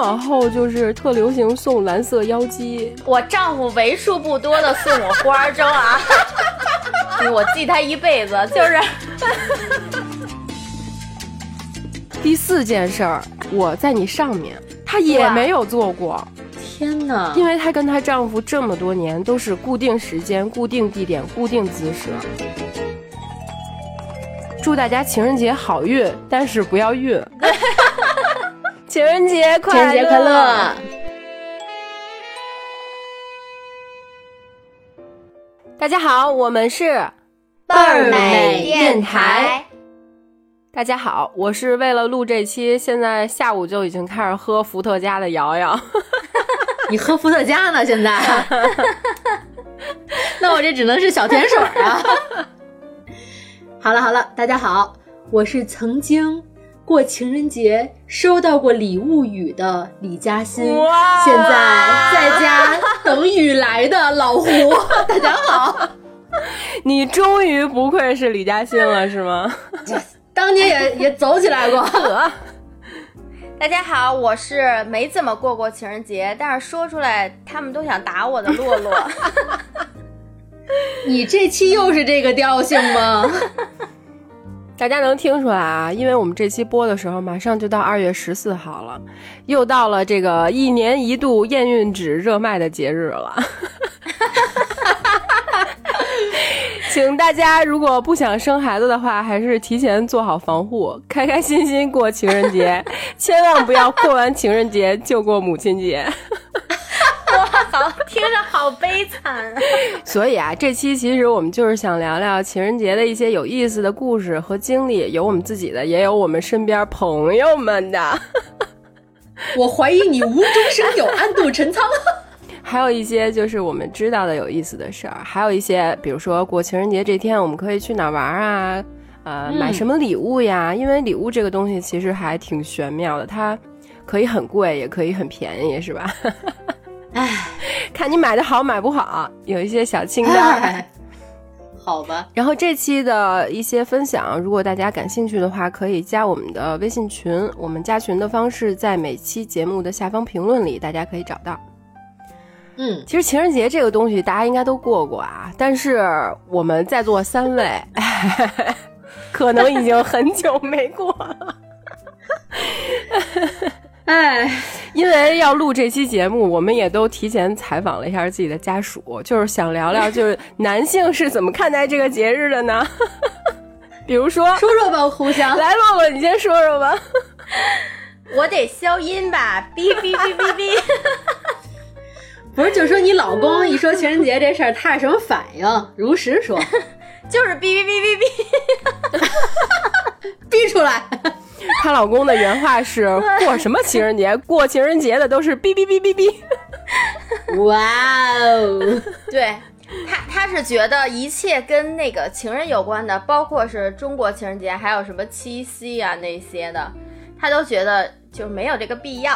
往后就是特流行送蓝色妖姬。我丈夫为数不多的送我花粥啊，我记他一辈子。就是 第四件事儿，我在你上面，她也没有做过。天哪！因为她跟她丈夫这么多年都是固定时间、固定地点、固定姿势。祝大家情人节好运，但是不要孕。情人节快乐！情人节快乐！大家好，我们是倍儿美电台。大家好，我是为了录这期，现在下午就已经开始喝伏特加的瑶瑶。你喝伏特加呢？现在？那我这只能是小甜水啊。好了好了，大家好，我是曾经过情人节收到过礼物雨的李嘉欣，现在在家等雨来的老胡。大家好，你终于不愧是李嘉欣了，是吗？当年也也走起来过。大家好，我是没怎么过过情人节，但是说出来他们都想打我的洛洛。你这期又是这个调性吗？大家能听出来啊？因为我们这期播的时候，马上就到二月十四号了，又到了这个一年一度验孕纸热卖的节日了。请大家如果不想生孩子的话，还是提前做好防护，开开心心过情人节，千万不要过完情人节就过母亲节。好，听着好悲惨。所以啊，这期其实我们就是想聊聊情人节的一些有意思的故事和经历，有我们自己的，也有我们身边朋友们的。我怀疑你无中生有，暗度陈仓。还有一些就是我们知道的有意思的事儿，还有一些，比如说过情人节这天我们可以去哪玩啊？呃，买什么礼物呀？因为礼物这个东西其实还挺玄妙的，它可以很贵，也可以很便宜，是吧？哎，看你买的好买不好，有一些小清单。好吧。然后这期的一些分享，如果大家感兴趣的话，可以加我们的微信群。我们加群的方式在每期节目的下方评论里，大家可以找到。嗯，其实情人节这个东西大家应该都过过啊，但是我们在座三位 可能已经很久没过了。哎，因为要录这期节目，我们也都提前采访了一下自己的家属，就是想聊聊，就是男性是怎么看待这个节日的呢？比如说，说说吧，互相来，洛洛，你先说说吧。我得消音吧，哔哔哔哔哔。不是，就说你老公一说情人节这事儿，他是什么反应？如实说，就是哔哔哔哔哔，逼出来。她老公的原话是：过什么情人节？过情人节的都是哔哔哔哔哔。哇哦，对他，他是觉得一切跟那个情人有关的，包括是中国情人节，还有什么七夕啊那些的，他都觉得就没有这个必要。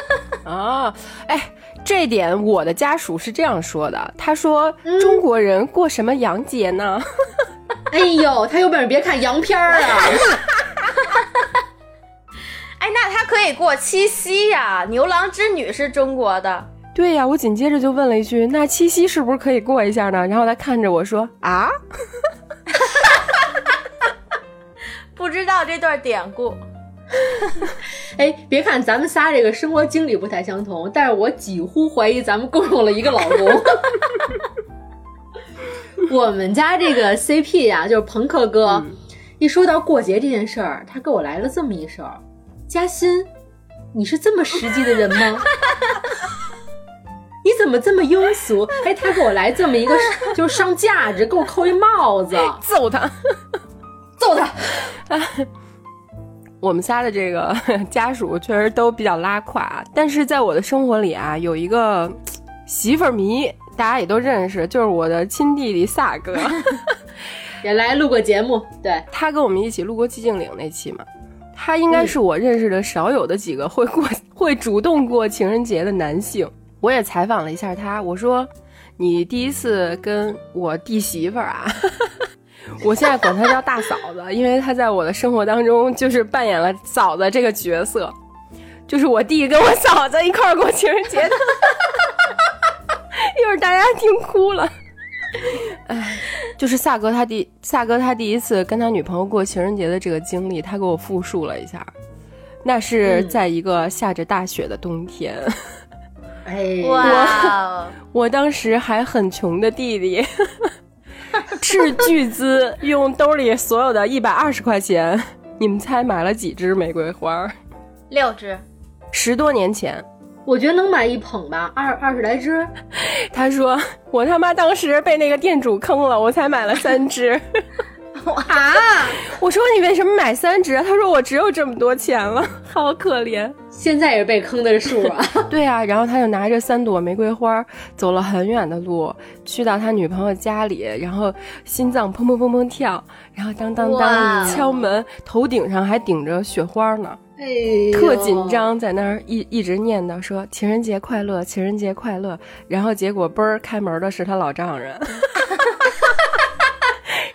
啊，哎。这点我的家属是这样说的，他说中国人过什么洋节呢？哎呦，他有本事别看洋片儿啊！哎，那他可以过七夕呀，牛郎织女是中国的。对呀，我紧接着就问了一句，那七夕是不是可以过一下呢？然后他看着我说啊，不知道这段典故。哎，别看咱们仨这个生活经历不太相同，但是我几乎怀疑咱们共用了一个老公。我们家这个 CP 呀，就是朋克哥，一说到过节这件事儿，他给我来了这么一手：嘉欣，你是这么实际的人吗？你怎么这么庸俗？哎，他给我来这么一个，就是上价值，给我扣一帽子，揍他，揍他。我们仨的这个家属确实都比较拉胯，但是在我的生活里啊，有一个媳妇儿迷，大家也都认识，就是我的亲弟弟萨哥，也来录过节目。对他跟我们一起录过寂静岭那期嘛，他应该是我认识的少有的几个会过 会主动过情人节的男性。我也采访了一下他，我说你第一次跟我弟媳妇儿啊。我现在管她叫大嫂子，因为她在我的生活当中就是扮演了嫂子这个角色。就是我弟跟我嫂子一块儿过情人节的，一会儿大家听哭了。哎，就是萨哥他第萨哥他第一次跟他女朋友过情人节的这个经历，他给我复述了一下。那是在一个下着大雪的冬天。哎，哇！我当时还很穷的弟弟，斥巨资用兜里所有的一百二十块钱，你们猜买了几支玫瑰花？六支。十多年前，我觉得能买一捧吧，二二十来只。他说我他妈当时被那个店主坑了，我才买了三只。啊！我说你为什么买三只？他说我只有这么多钱了，好可怜。现在也是被坑的数啊。对啊，然后他就拿着三朵玫瑰花，走了很远的路，去到他女朋友家里，然后心脏砰砰砰砰跳，然后当当当敲门，头顶上还顶着雪花呢，哎，特紧张，在那儿一一直念叨说情人节快乐，情人节快乐。然后结果嘣儿开门的是他老丈人。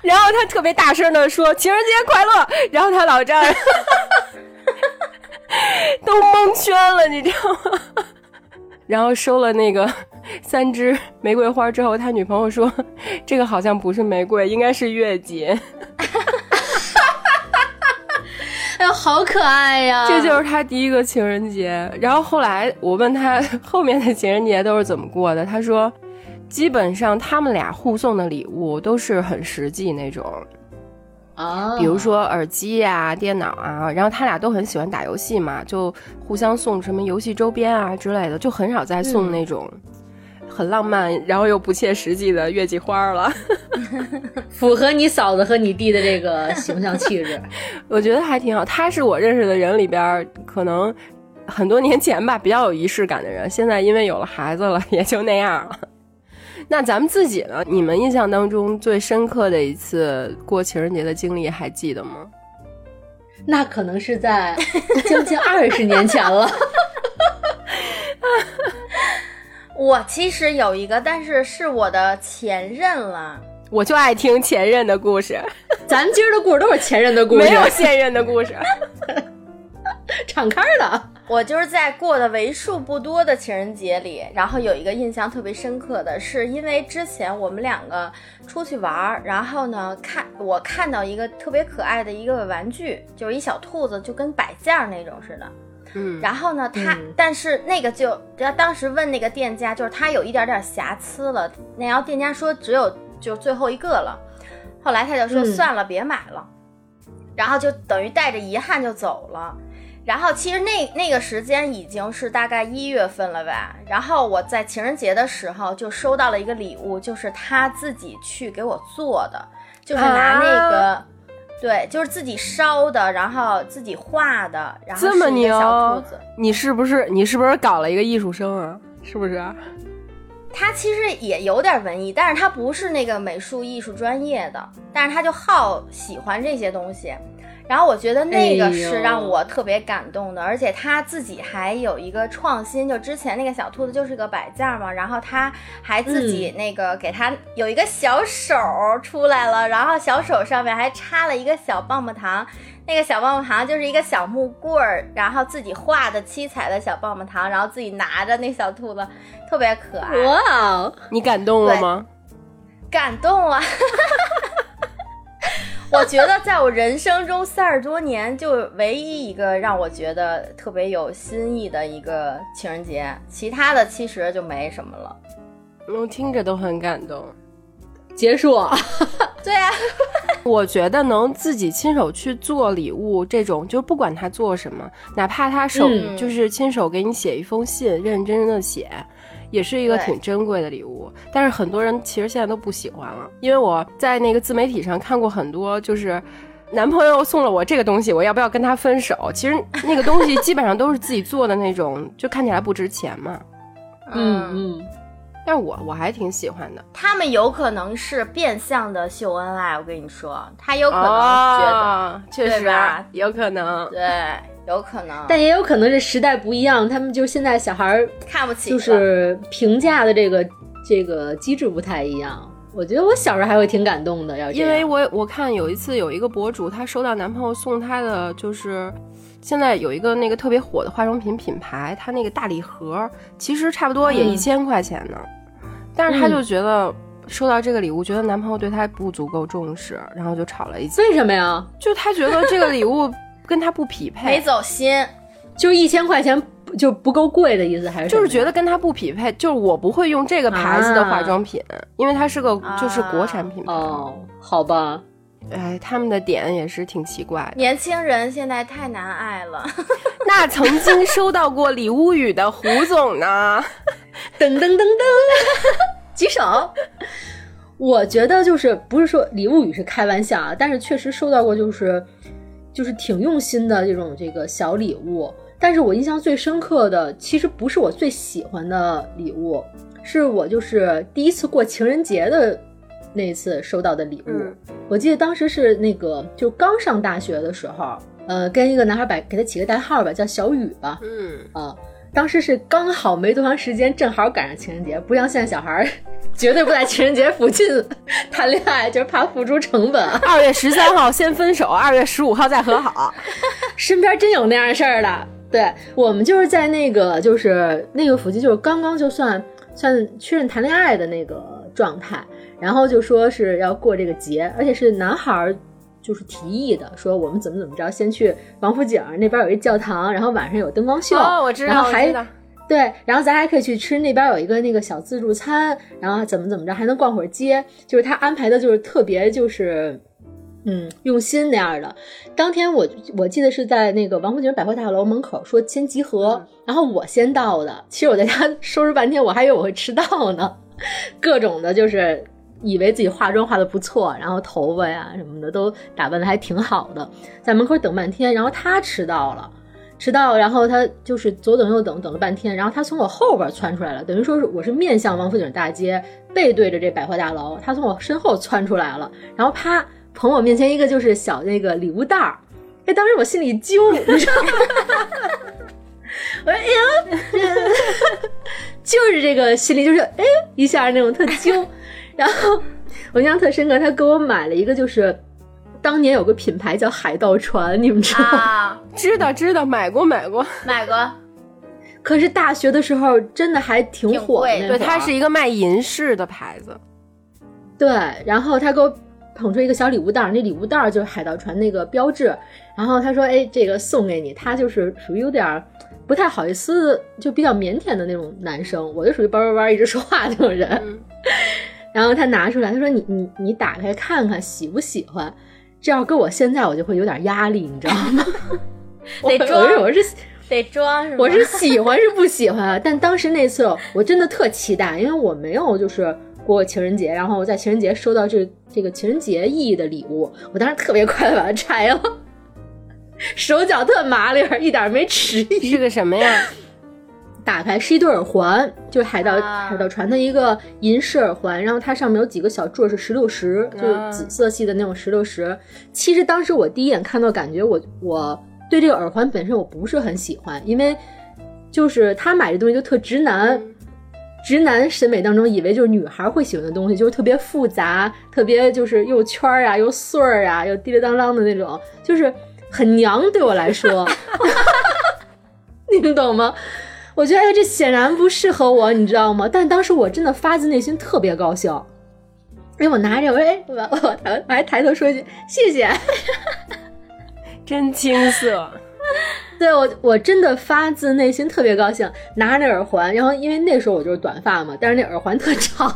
然后他特别大声的说：“情人节快乐！”然后他老丈人 都蒙圈了，你知道吗？然后收了那个三支玫瑰花之后，他女朋友说：“这个好像不是玫瑰，应该是月季。” 哎呦，好可爱呀！这就是他第一个情人节。然后后来我问他 后面的情人节都是怎么过的，他说。基本上他们俩互送的礼物都是很实际那种，啊，比如说耳机呀、电脑啊，然后他俩都很喜欢打游戏嘛，就互相送什么游戏周边啊之类的，就很少再送那种很浪漫然后又不切实际的月季花了。符合你嫂子和你弟的这个形象气质，我觉得还挺好。他是我认识的人里边可能很多年前吧比较有仪式感的人，现在因为有了孩子了，也就那样了。那咱们自己呢？你们印象当中最深刻的一次过情人节的经历还记得吗？那可能是在将近二十年前了。我其实有一个，但是是我的前任了。我就爱听前任的故事。咱今儿的故事都是前任的故事，没有现任的故事。敞开的。我就是在过的为数不多的情人节里，然后有一个印象特别深刻的是，因为之前我们两个出去玩儿，然后呢看我看到一个特别可爱的一个玩具，就是一小兔子，就跟摆件那种似的。嗯，然后呢，他但是那个就他当时问那个店家，就是他有一点点瑕疵了，那然后店家说只有就最后一个了，后来他就说算了，别买了，然后就等于带着遗憾就走了。然后其实那那个时间已经是大概一月份了吧。然后我在情人节的时候就收到了一个礼物，就是他自己去给我做的，就是拿那个，对，就是自己烧的，然后自己画的，然后这么牛，小兔子。你是不是你是不是搞了一个艺术生啊？是不是？他其实也有点文艺，但是他不是那个美术艺术专业的，但是他就好喜欢这些东西。然后我觉得那个是让我特别感动的，而且他自己还有一个创新，就之前那个小兔子就是个摆件嘛，然后他还自己那个给他有一个小手出来了，然后小手上面还插了一个小棒棒糖，那个小棒棒糖就是一个小木棍儿，然后自己画的七彩的小棒棒糖，然后自己拿着那小兔子，特别可爱。哇，你感动了吗？感动了。我觉得在我人生中三十多年，就唯一一个让我觉得特别有新意的一个情人节，其他的其实就没什么了。我听着都很感动。结束。对啊，我觉得能自己亲手去做礼物，这种就不管他做什么，哪怕他手就是亲手给你写一封信，认认真真的写。也是一个挺珍贵的礼物，但是很多人其实现在都不喜欢了，因为我在那个自媒体上看过很多，就是男朋友送了我这个东西，我要不要跟他分手？其实那个东西基本上都是自己做的那种，就看起来不值钱嘛。嗯嗯，但是我我还挺喜欢的。他们有可能是变相的秀恩爱，我跟你说，他有可能觉得，确实有可能，对。有可能，但也有可能是时代不一样，他们就现在小孩看不起，就是评价的这个这个机制不太一样。我觉得我小时候还会挺感动的，要因为我我看有一次有一个博主，她收到男朋友送她的就是现在有一个那个特别火的化妆品品牌，它那个大礼盒其实差不多也一千块钱呢，但是她就觉得收到这个礼物，觉得男朋友对她不足够重视，然后就吵了一架。为什么呀？就她觉得这个礼物跟他不匹配，没走心，就一千块钱就不够贵的意思，还是就是觉得跟他不匹配，就是我不会用这个牌子的化妆品，因为它是个就是国产品牌。哦，好吧。哎，他们的点也是挺奇怪的。年轻人现在太难爱了。那曾经收到过礼物语的胡总呢？噔噔噔噔，举手。我觉得就是不是说礼物语是开玩笑啊，但是确实收到过，就是就是挺用心的这种这个小礼物。但是我印象最深刻的，其实不是我最喜欢的礼物，是我就是第一次过情人节的。那次收到的礼物，我记得当时是那个就刚上大学的时候，呃，跟一个男孩摆给他起个代号吧，叫小雨吧。嗯啊，当时是刚好没多长时间，正好赶上情人节，不像现在小孩 绝对不在情人节附近谈恋爱，就是怕付出成本。二月十三号先分手，二月十五号再和好。身边真有那样事儿的。对我们就是在那个就是那个附近，就是刚刚就算算确认谈恋爱的那个状态。然后就说是要过这个节，而且是男孩儿就是提议的，说我们怎么怎么着，先去王府井那边有一教堂，然后晚上有灯光秀，哦，我知道，然后还对，然后咱还可以去吃那边有一个那个小自助餐，然后怎么怎么着，还能逛会儿街，就是他安排的就是特别就是嗯用心那样的。当天我我记得是在那个王府井百货大楼门口说先集合，然后我先到的。其实我在家 收拾半天，我还以为我会迟到呢，各种的就是。以为自己化妆化的不错，然后头发呀什么的都打扮的还挺好的，在门口等半天，然后他迟到了，迟到，然后他就是左等右等，等了半天，然后他从我后边窜出来了，等于说是我是面向王府井大街，背对着这百货大楼，他从我身后窜出来了，然后啪捧我面前一个就是小那个礼物袋儿，哎，当时我心里揪，你知道吗？我说哎呀，就是这个心里就是哎一下那种特揪。然后我印象特深刻，他给我买了一个，就是当年有个品牌叫海盗船，你们知道吗？知道知道，买过买过买过。可是大学的时候真的还挺火的，对，它是一个卖银饰的牌子。对，然后他给我捧出一个小礼物袋，那礼物袋就是海盗船那个标志。然后他说：“哎，这个送给你。”他就是属于有点不太好意思，就比较腼腆的那种男生。我就属于叭叭叭一直说话那种人。然后他拿出来，他说：“你你你打开看看喜不喜欢？这要搁我现在，我就会有点压力，你知道吗？得装，我是得装，是我是喜欢是不喜欢？但当时那次我真的特期待，因为我没有就是过情人节，然后在情人节收到这这个情人节意义的礼物，我当时特别快的把它拆了，手脚特麻利，一点没迟疑。是个什么呀？”打开是一对耳环，就是海盗海盗船的一个银饰耳环，然后它上面有几个小坠是石榴石，就是紫色系的那种石榴石。其实当时我第一眼看到，感觉我我对这个耳环本身我不是很喜欢，因为就是他买这东西就特直男，直男审美当中以为就是女孩会喜欢的东西，就是特别复杂，特别就是又圈儿啊，又穗儿啊，又滴哩当啷的那种，就是很娘对我来说，你们懂吗？我觉得哎，这显然不适合我，你知道吗？但当时我真的发自内心特别高兴。哎，我拿着，我说哎，我我我还抬头说一句谢谢，真青涩。对我我真的发自内心特别高兴，拿着那耳环，然后因为那时候我就是短发嘛，但是那耳环特长，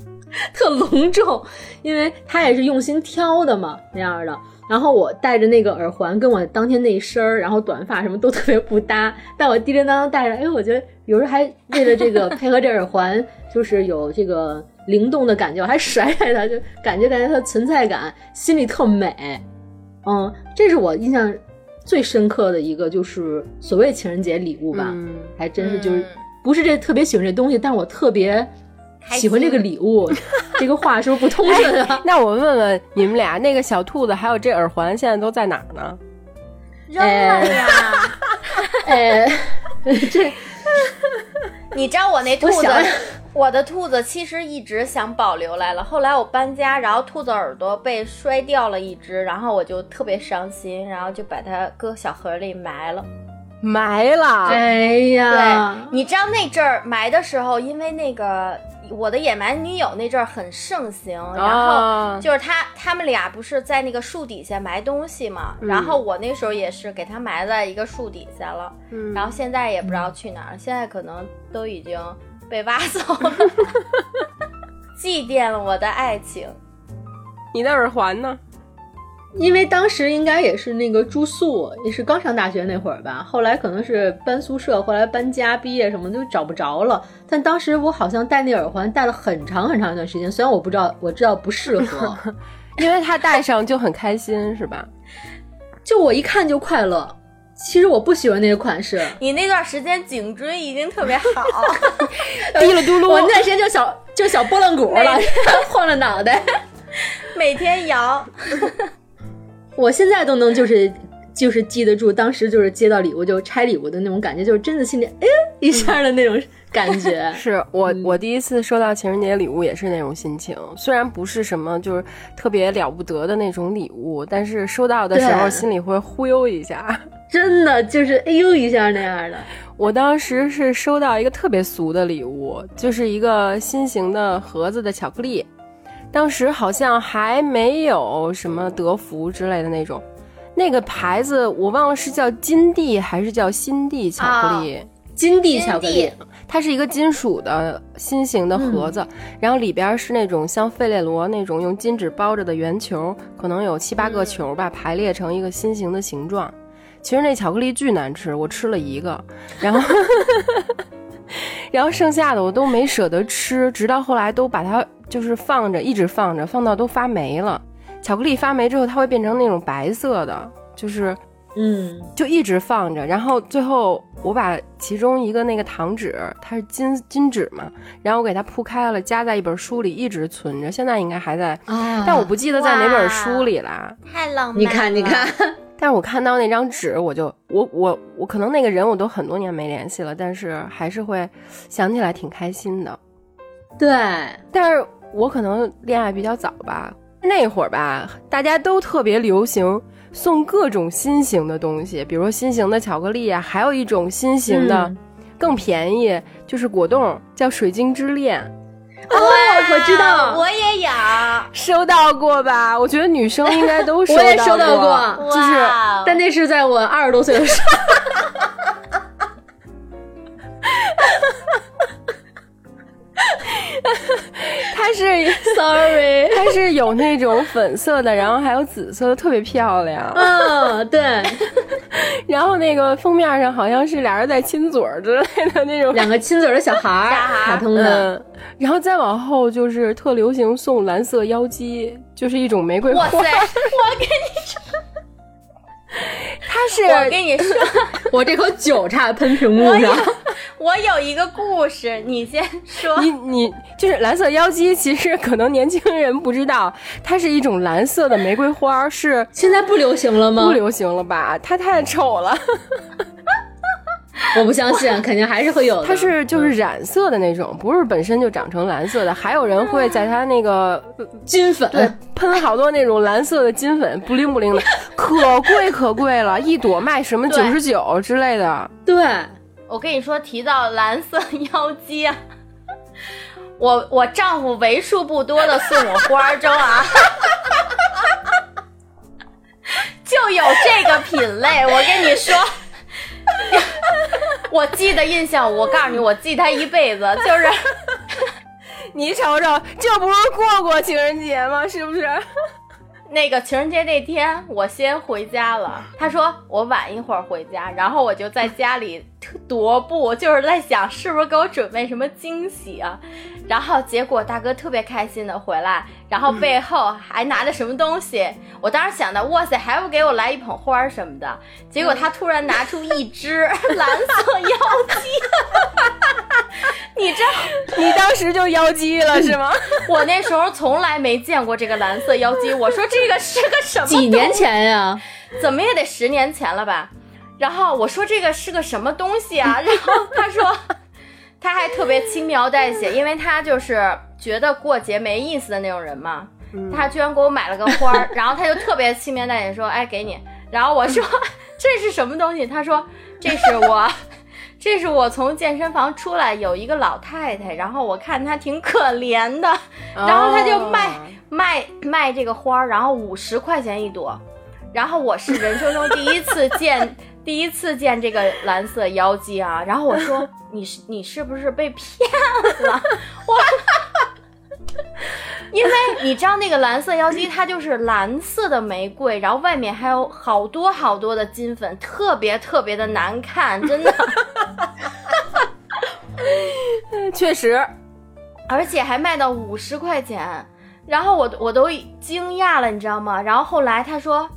特隆重，因为他也是用心挑的嘛，那样的。然后我戴着那个耳环，跟我当天那一身儿，然后短发什么都特别不搭。但我叮叮当当戴着，哎，我觉得有时候还为了这个配合这耳环，就是有这个灵动的感觉，我还甩甩它，就感觉感觉它的存在感，心里特美。嗯，这是我印象最深刻的一个，就是所谓情人节礼物吧，还真是就是不是这特别喜欢这东西，但我特别。喜欢这个礼物，这个话是不是不通顺啊？那我问问你们俩，那个小兔子还有这耳环现在都在哪儿呢？扔了呀！哎，这 你知道我那兔子我的兔子其实一直想保留来了，后来我搬家，然后兔子耳朵被摔掉了一只，然后我就特别伤心，然后就把它搁小盒里埋了。埋了，哎呀，对，你知道那阵儿埋的时候，因为那个我的野蛮女友那阵儿很盛行，然后啊就是他他们俩不是在那个树底下埋东西嘛，嗯然后我那时候也是给他埋在一个树底下了，嗯然后现在也不知道去哪儿，现在可能都已经被挖走了，祭奠了我的爱情。你的耳环呢？因为当时应该也是那个住宿，也是刚上大学那会儿吧。后来可能是搬宿舍，后来搬家、毕业什么就找不着了。但当时我好像戴那耳环戴了很长很长一段时间，虽然我不知道，我知道不适合，因为他戴上就很开心，是吧？就我一看就快乐。其实我不喜欢那个款式，你那段时间颈椎已经特别好，滴了嘟噜，我那段时间就小就小拨浪鼓了，晃着脑袋。每天摇。我现在都能就是就是记得住，当时就是接到礼物就拆礼物的那种感觉，就是真的心里哎一下的那种感觉。是我我第一次收到情人节礼物也是那种心情，虽然不是什么就是特别了不得的那种礼物，但是收到的时候心里会忽悠一下。真的就是哎呦一下那样的。我当时是收到一个特别俗的礼物，就是一个心形的盒子的巧克力，当时好像还没有什么德芙之类的那种，那个牌子我忘了是叫金地还是叫新地巧克力。金地巧克力，它是一个金属的心形的盒子，然后里边是那种像费列罗那种用金纸包着的圆球，可能有七八个球吧，排列成一个心形的形状。其实那巧克力巨难吃，我吃了一个，然后 然后剩下的我都没舍得吃，直到后来都把它就是放着，一直放着，放到都发霉了。巧克力发霉之后，它会变成那种白色的，就是嗯，就一直放着，然后最后我把其中一个那个糖纸，它是金金纸嘛，然后我给它铺开了，夹在一本书里，一直存着，现在应该还在，啊但我不记得在哪本书里啦。太浪漫了！你看，你看，但是我看到那张纸，我就我我我可能那个人我都很多年没联系了，但是还是会想起来挺开心的。对，但是我可能恋爱比较早吧，那会儿吧，大家都特别流行送各种新型的东西，比如说新型的巧克力啊，还有一种新型的、嗯。更便宜，就是果冻，叫水晶之恋，哦，我知道，我也有，收到过吧？我觉得女生应该都收 到我也收到过就是但那是在我二十多岁的时候。它是 Sorry，它是有那种粉色的，然后还有紫色的，特别漂亮。嗯，对，然后那个封面上好像是俩人在亲嘴儿之类的那种。两个亲嘴儿的小孩儿，卡通的，嗯，然后再往后就是特流行送蓝色妖姬，就是一种玫瑰花。哇塞！我跟它是我跟你说，我这口酒差点喷屏幕上。我有一个故事，你先说。你你就是蓝色妖姬，其实可能年轻人不知道，它是一种蓝色的玫瑰花，是现在不流行了吗？不流行了吧？它太丑了，我不相信，肯定还是会有的。它是就是染色的那种，不是本身就长成蓝色的。还有人会在它那个 金粉，对喷好多那种蓝色的金粉，不灵不灵的，可贵可贵了，一朵卖什么九对十九之类的。对，我跟你说，提到蓝色妖姬啊，我我丈夫为数不多的送我花儿中啊，就有这个品类。我跟你说，我记得印象，我告诉你，我记他一辈子，就是 你瞅瞅，这不是过过情人节吗？是不是？那个情人节那天，我先回家了。他说我晚一会儿回家，然后我就在家里踱步，就是在想是不是给我准备什么惊喜啊。然后结果大哥特别开心的回来，然后背后还拿着什么东西。我当时想的，哇塞，还不给我来一捧花儿什么的。结果他突然拿出一只 蓝色妖姬，你知道你当时就妖姬了是吗？我那时候从来没见过这个蓝色妖姬，我说这个是个什么？几年前呀，怎么也得十年前了吧？然后我说这个是个什么东西啊？然后他说他还特别轻描淡写，因为他就是觉得过节没意思的那种人嘛。他居然给我买了个花儿，然后他就特别轻描淡写说：“哎，给你。”然后我说：“这是什么东西？”他说：“这是我，这是我从健身房出来，有一个老太太，然后我看她挺可怜的，然后他就卖卖卖这个花儿，然后五十块钱一朵。然后我是人生中第一次见。”第一次见这个蓝色妖姬啊，然后我说 你是你是不是被骗了？我，因为你知道那个蓝色妖姬它就是蓝色的玫瑰，然后外面还有好多好多的金粉，特别特别的难看，真的。确实，而且还卖到五十块钱，然后我我都惊讶了，你知道吗？然后后来他说。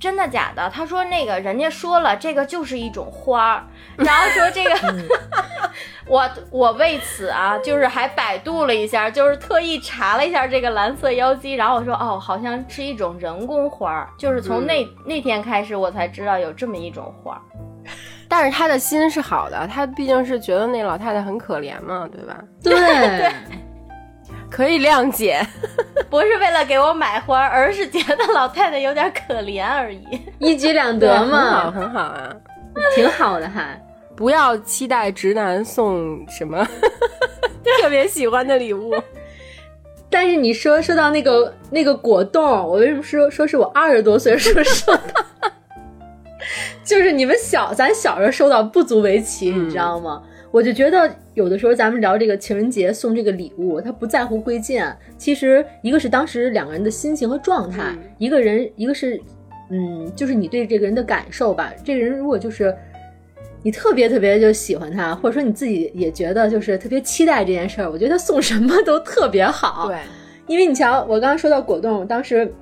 真的假的？他说那个人家说了，这个就是一种花儿，然后说这个，我我为此啊，就是还百度了一下，就是特意查了一下这个蓝色妖姬，然后我说哦，好像是一种人工花儿，就是从那那天开始我才知道有这么一种花儿，但是他的心是好的，他毕竟是觉得那老太太很可怜嘛，对吧？对对。可以谅解，不是为了给我买花，而是觉得老太太有点可怜而已，一举两得嘛，很好啊，挺好的，哈不要期待直男送什么特别喜欢的礼物。但是你说说到那个那个果冻，我为什么说说是我二十多岁时候收到？就是你们小咱小时候收到不足为奇，你知道吗？我就觉得有的时候咱们聊这个情人节送这个礼物，他不在乎贵贱，其实一个是当时两个人的心情和状态，一个人一个是，嗯，就是你对这个人的感受吧。这个人如果就是你特别特别就喜欢他，或者说你自己也觉得就是特别期待这件事儿，我觉得送什么都特别好。对，因为你瞧，我刚刚说到果冻，当时。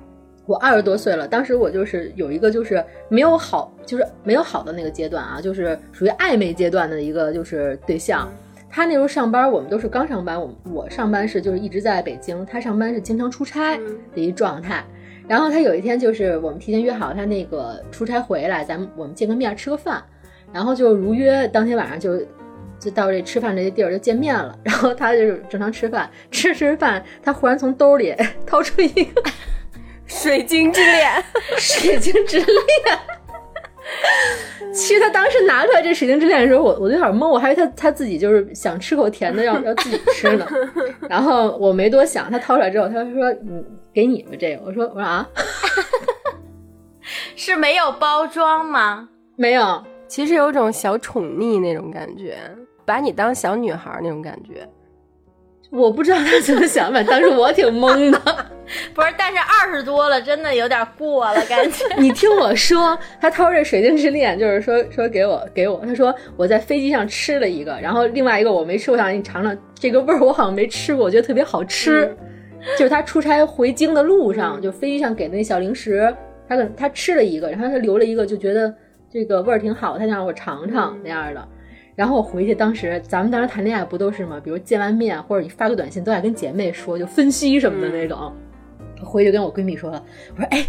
我二十多岁了，当时我就是有一个就是没有好，就是没有好的那个阶段啊，就是属于暧昧阶段的一个就是对象。他那时候上班，我们都是刚上班，我我上班是就是一直在北京，他上班是经常出差的一状态。然后他有一天就是我们提前约好他那个出差回来，咱们我们见个面吃个饭，然后就如约当天晚上就就到这吃饭这些地儿就见面了。然后他就是正常吃饭，吃吃饭，他忽然从兜里 掏出一个。水晶之恋，水晶之恋。其实他当时拿出来这水晶之恋的时候，我我有点懵，我还以为他他自己就是想吃口甜的，要 要自己吃呢。然后我没多想，他掏出来之后，他说：“嗯，给你们，这个。”我说：“我说啊，是没有包装吗？没有，其实有种小宠溺那种感觉，把你当小女孩那种感觉。”我不知道他怎么想法，当时我挺懵的。不是，但是二十多了，真的有点过了感觉。你听我说，他掏这水晶之恋，就是说说给我给我。他说我在飞机上吃了一个，然后另外一个我没吃，我想让你尝尝这个味儿，我好像没吃过，我觉得特别好吃。就是他出差回京的路上，就飞机上给那小零食，他可他吃了一个，然后他留了一个，就觉得这个味儿挺好，他想让我尝尝那样的。然后我回去，当时咱们当时谈恋爱不都是吗？比如见完面或者你发个短信，都爱跟姐妹说，就分析什么的那种。回去跟我闺蜜说了，我说哎，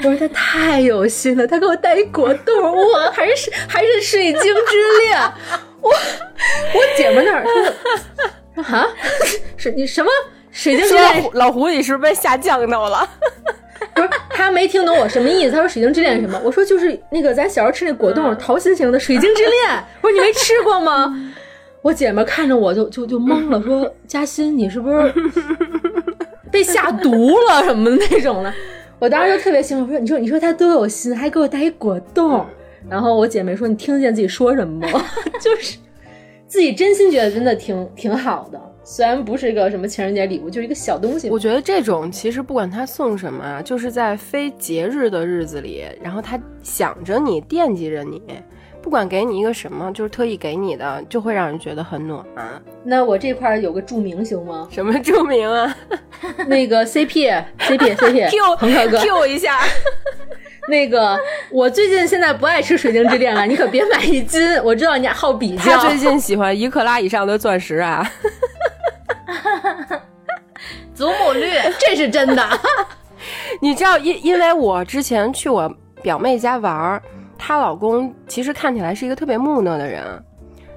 我说他太有心了，他给我带一果冻，我还是还是 水晶之恋。我我姐们那儿说说啊，是你什么水晶之恋？老胡，你是不是被下降到了？不是他没听懂我什么意思，他说水晶之恋什么？我说就是那个咱小时候吃那果冻，桃心型的水晶之恋。我说你没吃过吗？我姐们看着我就就就懵了，说 嘉欣你是不是被下毒了什么的那种的？我当时就特别兴奋，说你说你说他多有心，还给我带一果冻。然后我姐妹说你听得见自己说什么吗？就是自己真心觉得真的挺挺好的。虽然不是一个什么情人节礼物，就是一个小东西。我觉得这种其实不管他送什么啊，就是在非节日的日子里，然后他想着你，惦记着你，不管给你一个什么，就是特意给你的，就会让人觉得很暖。那我这块有个注明行吗？什么注明啊？那个 CP，CP，CP，恒 哥哥，Q 一下。那个，我最近现在不爱吃水晶之恋了，你可别买一斤。我知道你好比较。他最近喜欢一克拉以上的钻石啊。祖母绿，这是真的。你知道，因因为我之前去我表妹家玩，她老公其实看起来是一个特别木讷的人。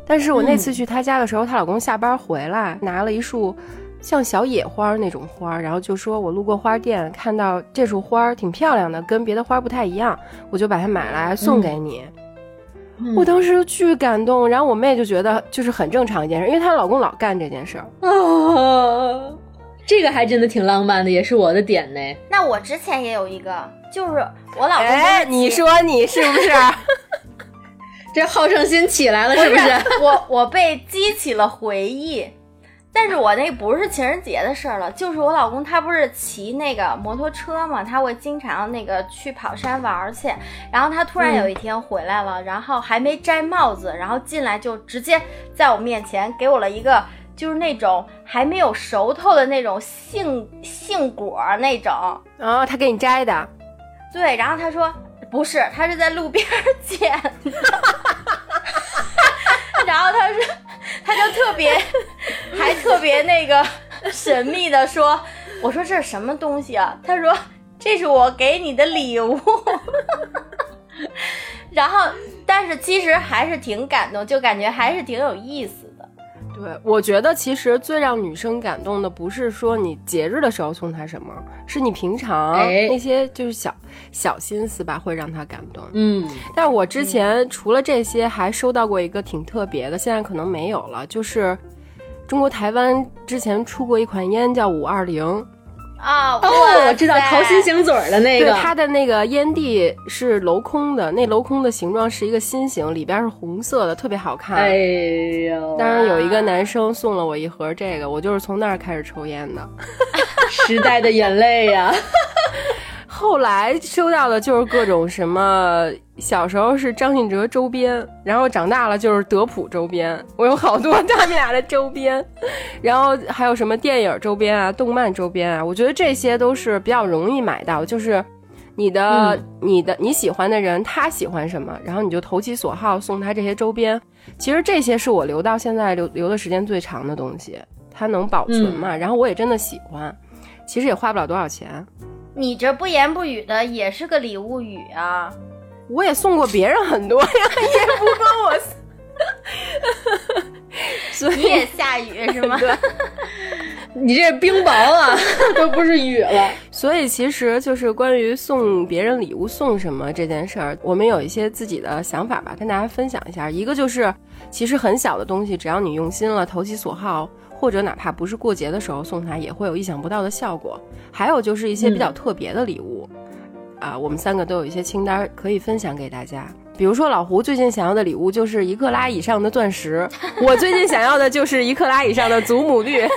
但是我那次去她家的时候，她老公下班回来拿了一束像小野花那种花，然后就说我路过花店看到这束花挺漂亮的，跟别的花不太一样，我就把它买来送给你。我当时巨感动，然后我妹就觉得就是很正常一件事，因为她老公老干这件事儿。啊，这个还真的挺浪漫的，也是我的点呢。那我之前也有一个，就是我老公。哎，你说你是不是？这好胜心起来了，是不是？我我被激起了回忆。但是我那不是情人节的事儿了，就是我老公他不是骑那个摩托车嘛，他会经常那个去跑山玩去，然后他突然有一天回来了，然后还没摘帽子，然后进来就直接在我面前给我了一个就是那种还没有熟透的那种杏杏果那种，哦，他给你摘的，对，然后他说不是，他是在路边捡，然后他说。他就特别，还特别那个神秘的说：“我说这是什么东西啊？”他说：“这是我给你的礼物。”然后，但是其实还是挺感动，就感觉还是挺有意思。对，我觉得其实最让女生感动的，不是说你节日的时候送她什么，是你平常那些就是小小心思吧，会让她感动。嗯，但我之前除了这些，还收到过一个挺特别的，现在可能没有了，就是中国台湾之前出过一款烟，叫五二零。啊哦，我知道桃心形嘴的那个，对它的那个烟蒂是镂空的，那镂空的形状是一个心形，里边是红色的，特别好看。哎呦，当然有一个男生送了我一盒这个，我就是从那儿开始抽烟的。时代的眼泪呀。后来收到的就是各种什么，小时候是张信哲周边，然后长大了就是德普周边，我有好多他们俩的周边，然后还有什么电影周边啊、动漫周边啊，我觉得这些都是比较容易买到，就是你的、你的你喜欢的人他喜欢什么，然后你就投其所好送他这些周边。其实这些是我留到现在留留的时间最长的东西，它能保存嘛，然后我也真的喜欢，其实也花不了多少钱。你这不言不语的也是个礼物语啊！我也送过别人很多呀，也不光我，所以你也下雨是吗？你这冰雹啊，都不是雨了。所以其实就是关于送别人礼物送什么这件事儿，我们有一些自己的想法吧，跟大家分享一下。一个就是，其实很小的东西，只要你用心了，投其所好。或者哪怕不是过节的时候送他，也会有意想不到的效果。还有就是一些比较特别的礼物，啊，我们三个都有一些清单可以分享给大家。比如说老胡最近想要的礼物就是一克拉以上的钻石，我最近想要的就是一克拉以上的祖母绿。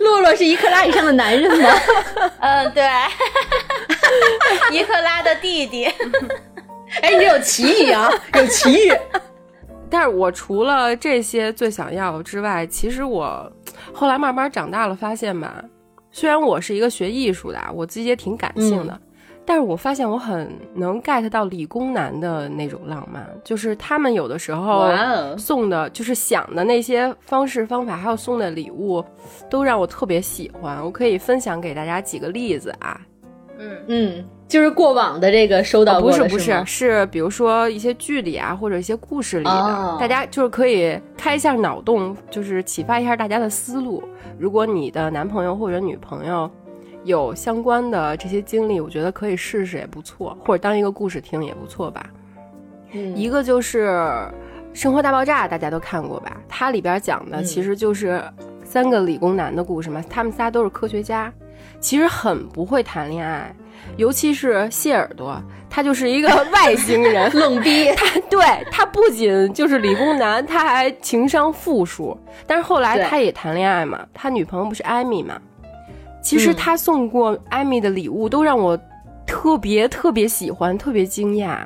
洛洛是一克拉以上的男人吗？嗯，对，一克拉的弟弟。哎，你有奇遇啊，有歧义。但是我除了这些最想要之外，其实我 后来慢慢长大了，发现吧，虽然我是一个学艺术的，我自己也挺感性的，但是我发现我很能 get 到理工男的那种浪漫，就是他们有的时候送的，就是想的那些方式方法，还有送的礼物，都让我特别喜欢。我可以分享给大家几个例子啊，嗯嗯。就是过往的这个收到不是不是是，比如说一些剧里啊，或者一些故事里的，大家就是可以开一下脑洞，就是启发一下大家的思路。如果你的男朋友或者女朋友有相关的这些经历，我觉得可以试试也不错，或者当一个故事听也不错吧。一个就是《生活大爆炸》，大家都看过吧？它里边讲的其实就是三个理工男的故事嘛，他们仨都是科学家，其实很不会谈恋爱。尤其是谢耳朵，他就是一个 外星人，愣逼。他对他不仅就是理工男，他还情商负数。但是后来他也谈恋爱嘛，他女朋友不是艾米嘛？其实他送过艾米的礼物都让我特别特别喜欢，特别惊讶。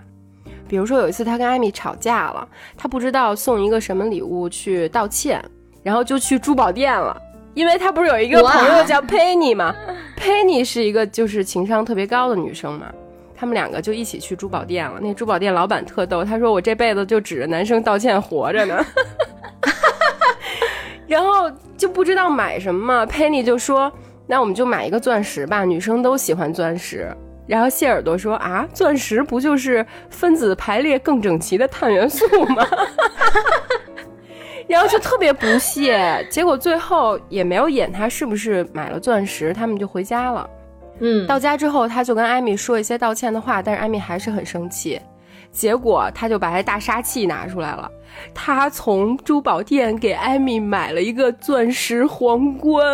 比如说有一次他跟艾米吵架了，他不知道送一个什么礼物去道歉，然后就去珠宝店了。因为他不是有一个朋友叫 Penny 吗？Penny 是一个就是情商特别高的女生嘛，他们两个就一起去珠宝店了。那珠宝店老板特逗，他说我这辈子就指着男生道歉活着呢。然后就不知道买什么，Penny 就说那我们就买一个钻石吧，女生都喜欢钻石。然后谢耳朵说啊，钻石不就是分子排列更整齐的碳元素吗？然后就特别不屑，结果最后也没有演他是不是买了钻石，他们就回家了。嗯，到家之后，他就跟艾米说一些道歉的话，但是艾米还是很生气。结果他就把他大杀器拿出来了，他从珠宝店给艾米买了一个钻石皇冠。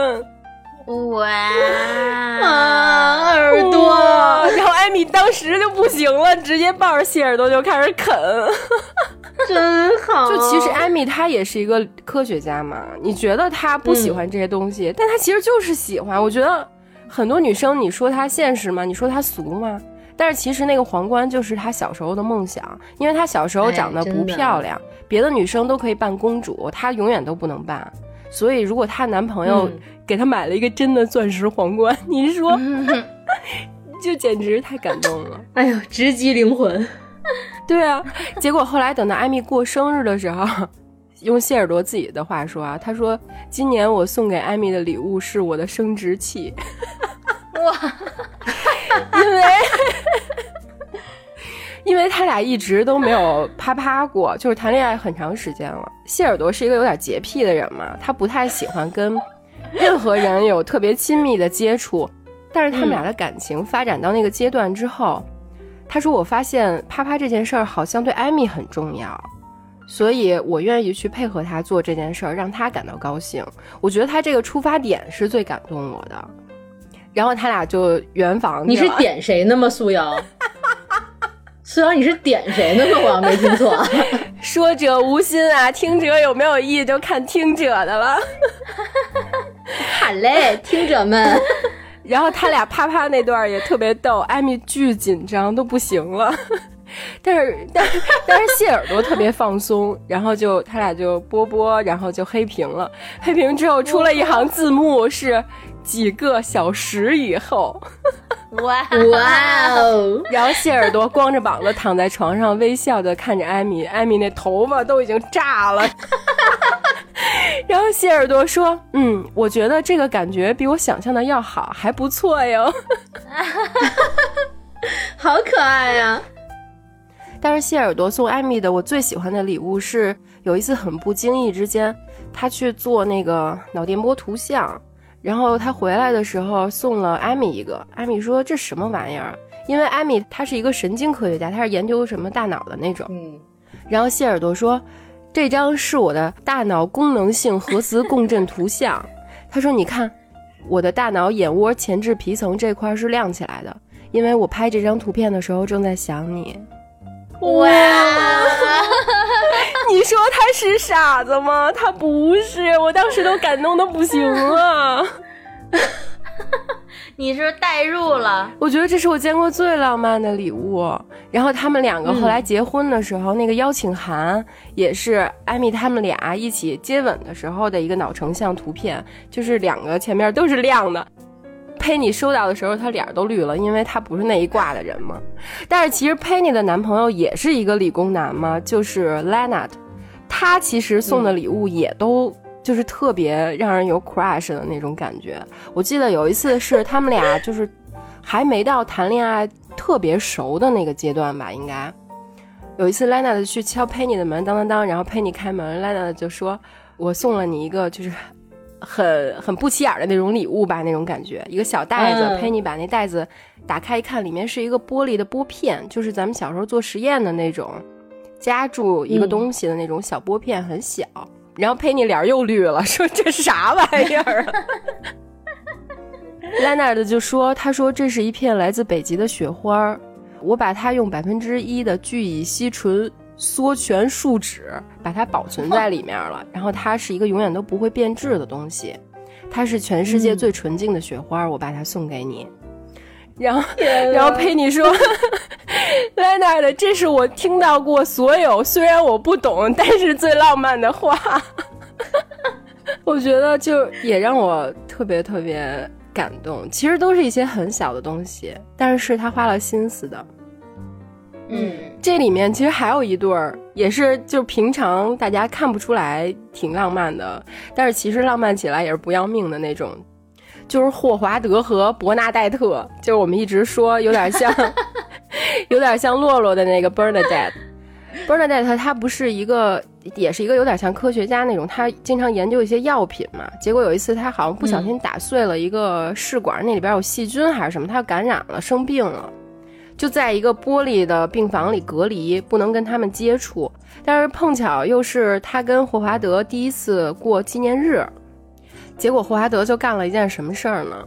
哇 啊，耳朵！然后艾米当时就不行了，直接抱着谢耳朵就开始啃。真好。就其实艾米她也是一个科学家嘛，你觉得她不喜欢这些东西，但她其实就是喜欢。我觉得很多女生，你说她现实吗？你说她俗吗？但是其实那个皇冠就是她小时候的梦想，因为她小时候长得不漂亮，别的女生都可以扮公主，她永远都不能扮。所以如果她男朋友给她买了一个真的钻石皇冠，你说，就简直太感动了。哎呦，直击灵魂。对啊，结果后来等到艾米过生日的时候，用谢耳朵自己的话说啊，他说：“今年我送给艾米的礼物是我的生殖器。”哇，因为因为他俩一直都没有啪啪过，就是谈恋爱很长时间了。谢耳朵是一个有点洁癖的人嘛，他不太喜欢跟任何人有特别亲密的接触，但是他们俩的感情发展到那个阶段之后。他说：“我发现啪啪这件事儿好像对艾米很重要，所以我愿意去配合他做这件事儿，让他感到高兴。我觉得他这个出发点是最感动我的。然后他俩就圆房。你是点谁呢吗？苏瑶，苏瑶，你是点谁呢吗？我要没听错。说者无心啊，听者有没有意就看听者的了。好嘞，听者们。”然后他俩啪啪那段也特别逗，艾米巨紧张都不行了，但是但但是谢耳朵特别放松，然后就他俩就波波，然后就黑屏了，黑屏之后出了一行字幕是几个小时以后，哇哇哦！然后谢耳朵光着膀子躺在床上微笑的看着艾米，艾米那头发都已经炸了。然后谢耳朵说：“嗯，我觉得这个感觉比我想象的要好，还不错哟。”好可爱呀！但是谢耳朵送艾米的我最喜欢的礼物是，有一次很不经意之间，他去做那个脑电波图像，然后他回来的时候送了艾米一个。艾米说：“这什么玩意儿？”因为艾米她是一个神经科学家，她是研究什么大脑的那种。嗯。然后谢耳朵说。这张是我的大脑功能性核磁共振图像。他说：“你看，我的大脑眼窝前置皮层这块是亮起来的，因为我拍这张图片的时候正在想你。”哇！你说他是傻子吗？他不是，我当时都感动的不行了。你是代入了，我觉得这是我见过最浪漫的礼物。然后他们两个后来结婚的时候，那个邀请函也是艾米他们俩一起接吻的时候的一个脑成像图片，就是两个前面都是亮的。佩妮收到的时候，她脸都绿了，因为她不是那一挂的人嘛。但是其实佩妮的男朋友也是一个理工男嘛，就是 Leonard，他其实送的礼物也都。就是特别让人有 crush 的那种感觉。我记得有一次是他们俩就是还没到谈恋爱特别熟的那个阶段吧，应该有一次 Lena 去敲 Penny 的门，当当当，然后 Penny 开门，Lena 就说：“我送了你一个就是很很不起眼的那种礼物吧，那种感觉，一个小袋子。”Penny 把那袋子打开一看，里面是一个玻璃的拨片，就是咱们小时候做实验的那种夹住一个东西的那种小拨片，很小。然后佩妮脸又绿了，说这是啥玩意儿啊？莱纳尔的就说：“他说这是一片来自北极的雪花，我把它用百分之一的聚乙烯醇缩全树脂把它保存在里面了。然后它是一个永远都不会变质的东西，它是全世界最纯净的雪花，我把它送给你。”然后，然后佩妮说：“莱纳的，这是我听到过所有虽然我不懂，但是最浪漫的话。我觉得就也让我特别特别感动。其实都是一些很小的东西，但是是他花了心思的。嗯，这里面其实还有一对儿，也是就平常大家看不出来挺浪漫的，但是其实浪漫起来也是不要命的那种。”就是霍华德和伯纳戴特，就是我们一直说有点像，有点像洛洛的那个 Bernadette。Bernadette 她不是一个，也是一个有点像科学家那种，她经常研究一些药品嘛。结果有一次她好像不小心打碎了一个试管，那里边有细菌还是什么，她感染了，生病了，就在一个玻璃的病房里隔离，不能跟他们接触。但是碰巧又是他跟霍华德第一次过纪念日，结果霍华德就干了一件什么事儿呢？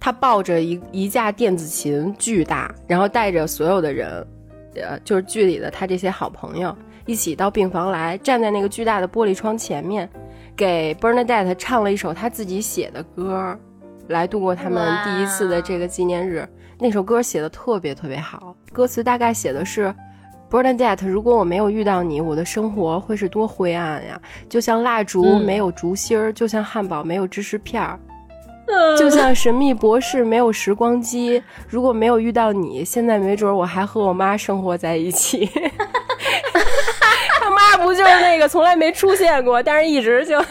他抱着一一架电子琴，巨大，然后带着所有的人。呃，就是剧里的他这些好朋友一起到病房来，站在那个巨大的玻璃窗前面，给 Bernadette 唱了一首他自己写的歌，来度过他们第一次的这个纪念日。那首歌写的特别特别好，歌词大概写的是：Bernadette，如果我没有遇到你，我的生活会是多灰暗呀！就像蜡烛没有烛芯儿，就像汉堡没有芝士片儿。就像神秘博士没有时光机，如果没有遇到你，现在没准我还和我妈生活在一起。他妈不就是那个从来没出现过，但是一直就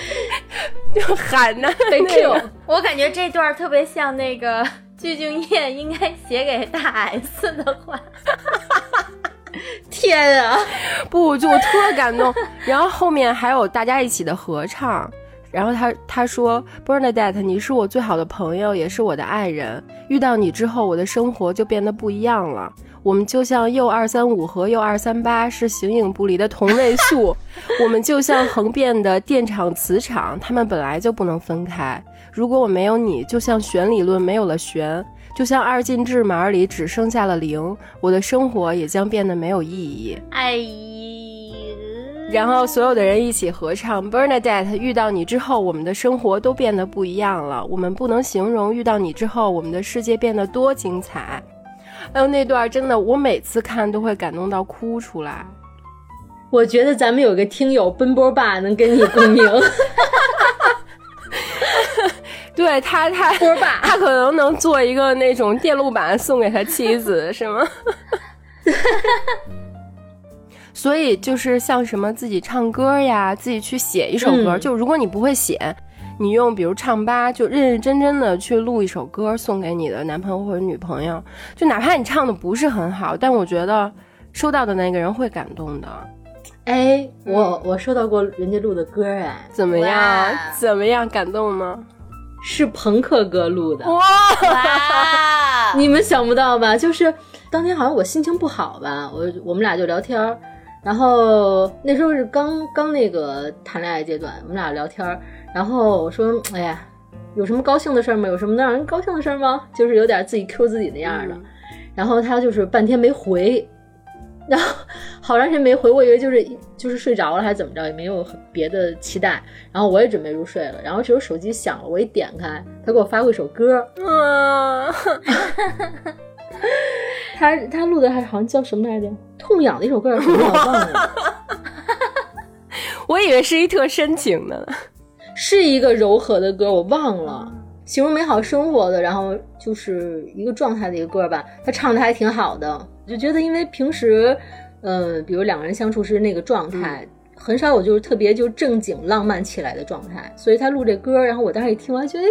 就喊着被 Q。我感觉这段特别像那个具俊晔应该写给大 S 的话。天啊，不就我特感动？然后后面还有大家一起的合唱。然后他他说，Bernadette，你是我最好的朋友，也是我的爱人。遇到你之后，我的生活就变得不一样了。我们就像铀二三五和铀二三八是形影不离的同位素，我们就像横变的电场磁场，它们本来就不能分开。如果我没有你，就像弦理论没有了弦，就像二进制码里只剩下了零，我的生活也将变得没有意义。哎呀。然后所有的人一起合唱。Bernadette，遇到你之后，我们的生活都变得不一样了。我们不能形容遇到你之后，我们的世界变得多精彩。哎呦，那段真的，我每次看都会感动到哭出来。我觉得咱们有个听友奔波爸能跟你共鸣。对他，他波爸，他可能能做一个那种电路板送给他妻子，是吗？所以就是像什么自己唱歌呀，自己去写一首歌。就如果你不会写，你用比如唱吧，就认认真真的去录一首歌送给你的男朋友或者女朋友。就哪怕你唱的不是很好，但我觉得收到的那个人会感动的。哎，我我收到过人家录的歌，哎，怎么样？怎么样？感动吗？是朋克哥录的。哇！你们想不到吧？就是当天好像我心情不好吧，我我们俩就聊天。然后那时候是刚刚那个谈恋爱阶段，我们俩聊天儿，然后我说：“哎呀，有什么高兴的事儿吗？有什么能让人高兴的事儿吗？”就是有点自己 Q 自己那样的。然后他就是半天没回，然后好长时间没回，我以为就是就是睡着了还是怎么着，也没有别的期待。然后我也准备入睡了，然后这时候手机响了，我一点开，他给我发过一首歌。啊。他他录的还好像叫什么来着？痛痒的一首歌叫什么？我忘了。我以为是一特深情的，是一个柔和的歌，我忘了。形容美好生活的，然后就是一个状态的一个歌吧。他唱的还挺好的，就觉得因为平时，嗯，比如两个人相处是那个状态，很少有就是特别就正经浪漫起来的状态。所以他录这歌，然后我当时一听，我还觉得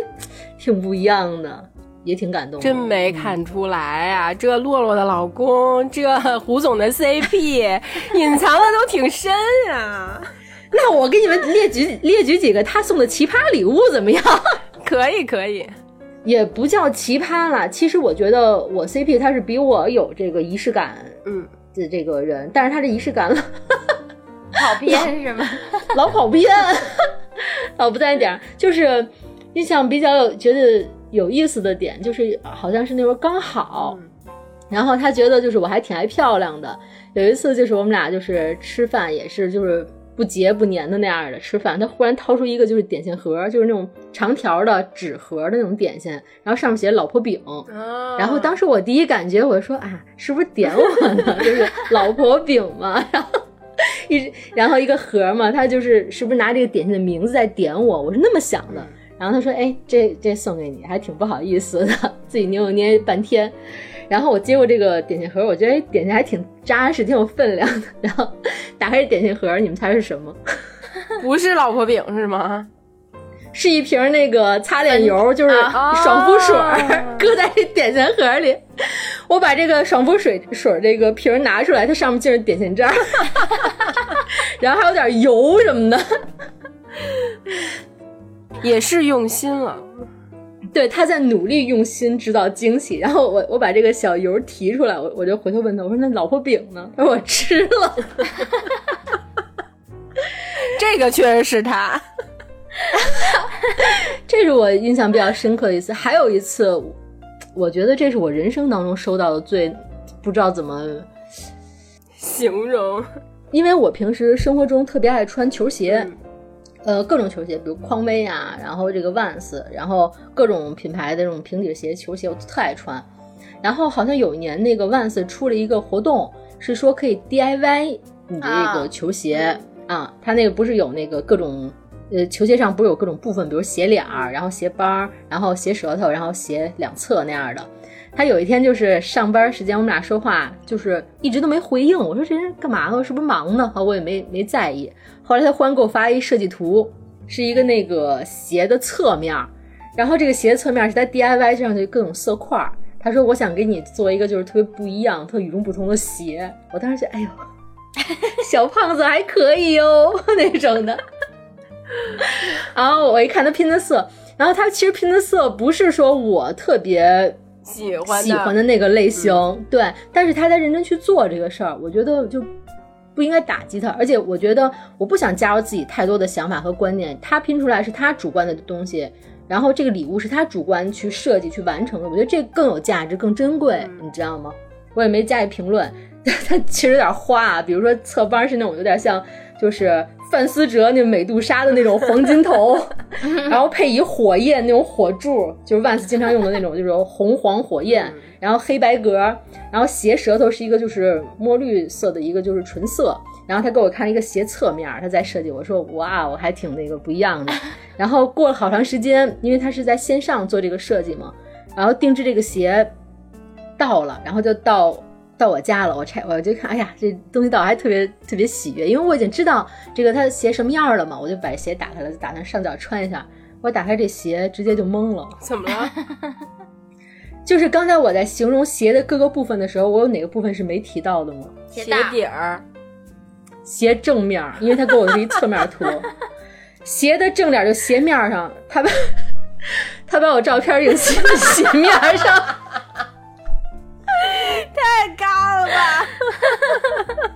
挺不一样的。也挺感动，真没看出来啊！这洛洛的老公，这胡总的 CP，隐藏的都挺深啊。那我给你们列举列举几个他送的奇葩礼物怎么样？可 以可以，也不叫奇葩了。其实我觉得我 CP 他是比我有这个仪式感，嗯的这个人，但是他这仪式感了，跑偏是吗？老跑偏，老不在点儿，就是印象比较有觉得。有意思的点就是，好像是那时候刚好，然后他觉得就是我还挺爱漂亮的。有一次就是我们俩就是吃饭，也是就是不结不粘的那样的吃饭，他忽然掏出一个就是点心盒，就是那种长条的纸盒的那种点心，然后上面写老婆饼。然后当时我第一感觉我说啊，是不是点我呢？就是老婆饼嘛。然后一然后一个盒嘛，他就是是不是拿这个点心的名字在点我？我是那么想的。然后他说：“哎，这这送给你，还挺不好意思的，自己扭扭捏捏半天。”然后我接过这个点心盒，我觉得点心还挺扎实，挺有分量的。然后打开点心盒，你们猜是什么？不是老婆饼是吗？是一瓶那个擦脸油，就是爽肤水，搁在这点心盒里。我把这个爽肤水水这个瓶拿出来，它上面竟是点心渣，然后还有点油什么的，也是用心了。对，他在努力用心制造惊喜。然后我我把这个小油提出来，我我就回头问他，我说那老婆饼呢？他说我吃了。这个确实是他，这是我印象比较深刻的一次。还有一次，我觉得这是我人生当中收到的最不知道怎么形容，因为我平时生活中特别爱穿球鞋。呃，各种球鞋，比如匡威啊，然后这个 Vans，然后各种品牌的这种平底鞋、球鞋，我特爱穿。然后好像有一年那个 Vans 出了一个活动，是说可以 DIY 你的这个球鞋啊。它那个不是有那个各种，呃，球鞋上不是有各种部分，比如鞋脸儿，然后鞋帮儿，然后鞋舌头，然后鞋两侧那样的。他有一天就是上班时间，我们俩说话就是一直都没回应。我说这人干嘛呢？是不是忙呢？好，我也没没在意。后来他忽然给我发一设计图，是一个那个鞋的侧面，然后这个鞋的侧面是在 DIY 上的各种色块。他说我想给你做一个就是特别不一样、特与众不同的鞋。我当时就哎呦，小胖子还可以哦 那种的。然后我一看他拼的色，然后他其实拼的色不是说我特别。喜欢喜欢的那个类型，对，但是他在认真去做这个事儿，我觉得就不应该打击他，而且我觉得我不想加入自己太多的想法和观念，他拼出来是他主观的东西，然后这个礼物是他主观去设计去完成的，我觉得这更有价值，更珍贵，你知道吗？我也没加以评论，他其实有点花啊，比如说侧帮是那种有点像就是。范思哲那美杜莎的那种黄金头，然后配以火焰那种火柱，就是万斯经常用的那种，就是红黄火焰，然后黑白格，然后鞋舌头是一个就是墨绿色的一个就是纯色，然后他给我看了一个鞋侧面，他在设计，我说哇，我还挺那个不一样的。然后过了好长时间，因为他是在线上做这个设计嘛，然后定制这个鞋到了，然后就到。到我家了，我拆，我就看，哎呀，这东西到还特别特别喜悦，因为我已经知道这个它鞋什么样了嘛，我就把鞋打开了，打算上脚穿一下。我打开这鞋，直接就懵了。怎么了？就是刚才我在形容鞋的各个部分的时候，我有哪个部分是没提到的吗？鞋底儿，鞋正面，因为他给我是一侧面图。鞋的正脸就鞋面上，他把 他把我照片印在 鞋面上。太高了吧！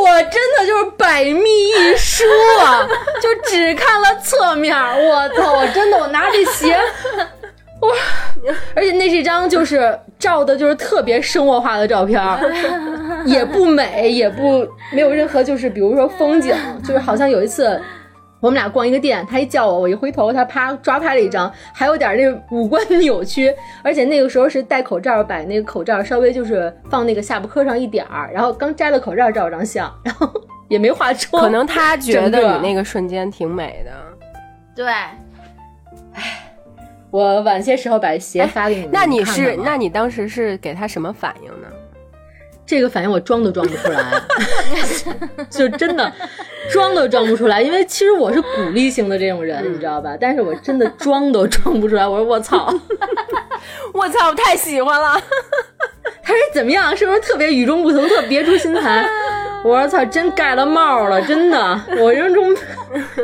我真的就是百密一疏啊，就只看了侧面。我操！我真的，我拿这鞋，我而且那是一张就是照的，就是特别生活化的照片，也不美，也不没有任何就是比如说风景，就是好像有一次。我们俩逛一个店，他一叫我，我一回头，他啪抓拍了一张，还有点那五官扭曲，而且那个时候是戴口罩，把那个口罩稍微就是放那个下巴颏上一点儿，然后刚摘了口罩照张相，然后也没化妆。可能他觉得你那个瞬间挺美的。对，唉，我晚些时候把鞋发给你们。那你是，那你当时是给他什么反应呢？这个反应我装都装不出来，就真的装都装不出来，因为 其实我是鼓励型的这种人，你知道吧？但是我真的装都装不出来。我说我操，我操，我太喜欢了。他是怎么样？是不是特别与众不同，特别出心裁？我说操，真盖了帽了，真的，我人生中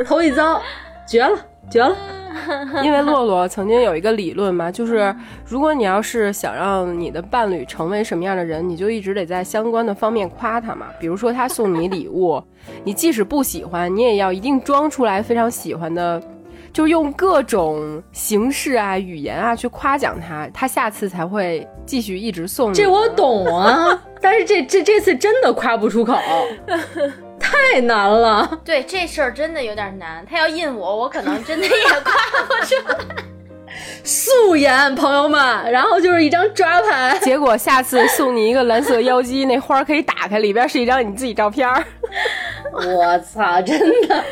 头一遭，绝了，绝了。因为洛洛曾经有一个理论嘛，就是如果你要是想让你的伴侣成为什么样的人，你就一直得在相关的方面夸他嘛。比如说他送你礼物，你即使不喜欢，你也要一定装出来非常喜欢的，就用各种形式啊、语言啊去夸奖他，他下次才会继续一直送。这我懂啊，但是这这这次真的夸不出口。太难了，对这事儿真的有点难。他要印我，我可能真的也夸不出来。素颜，朋友们，然后就是一张抓拍。结果下次送你一个蓝色妖姬，那花可以打开，里边是一张你自己照片。我操，真的！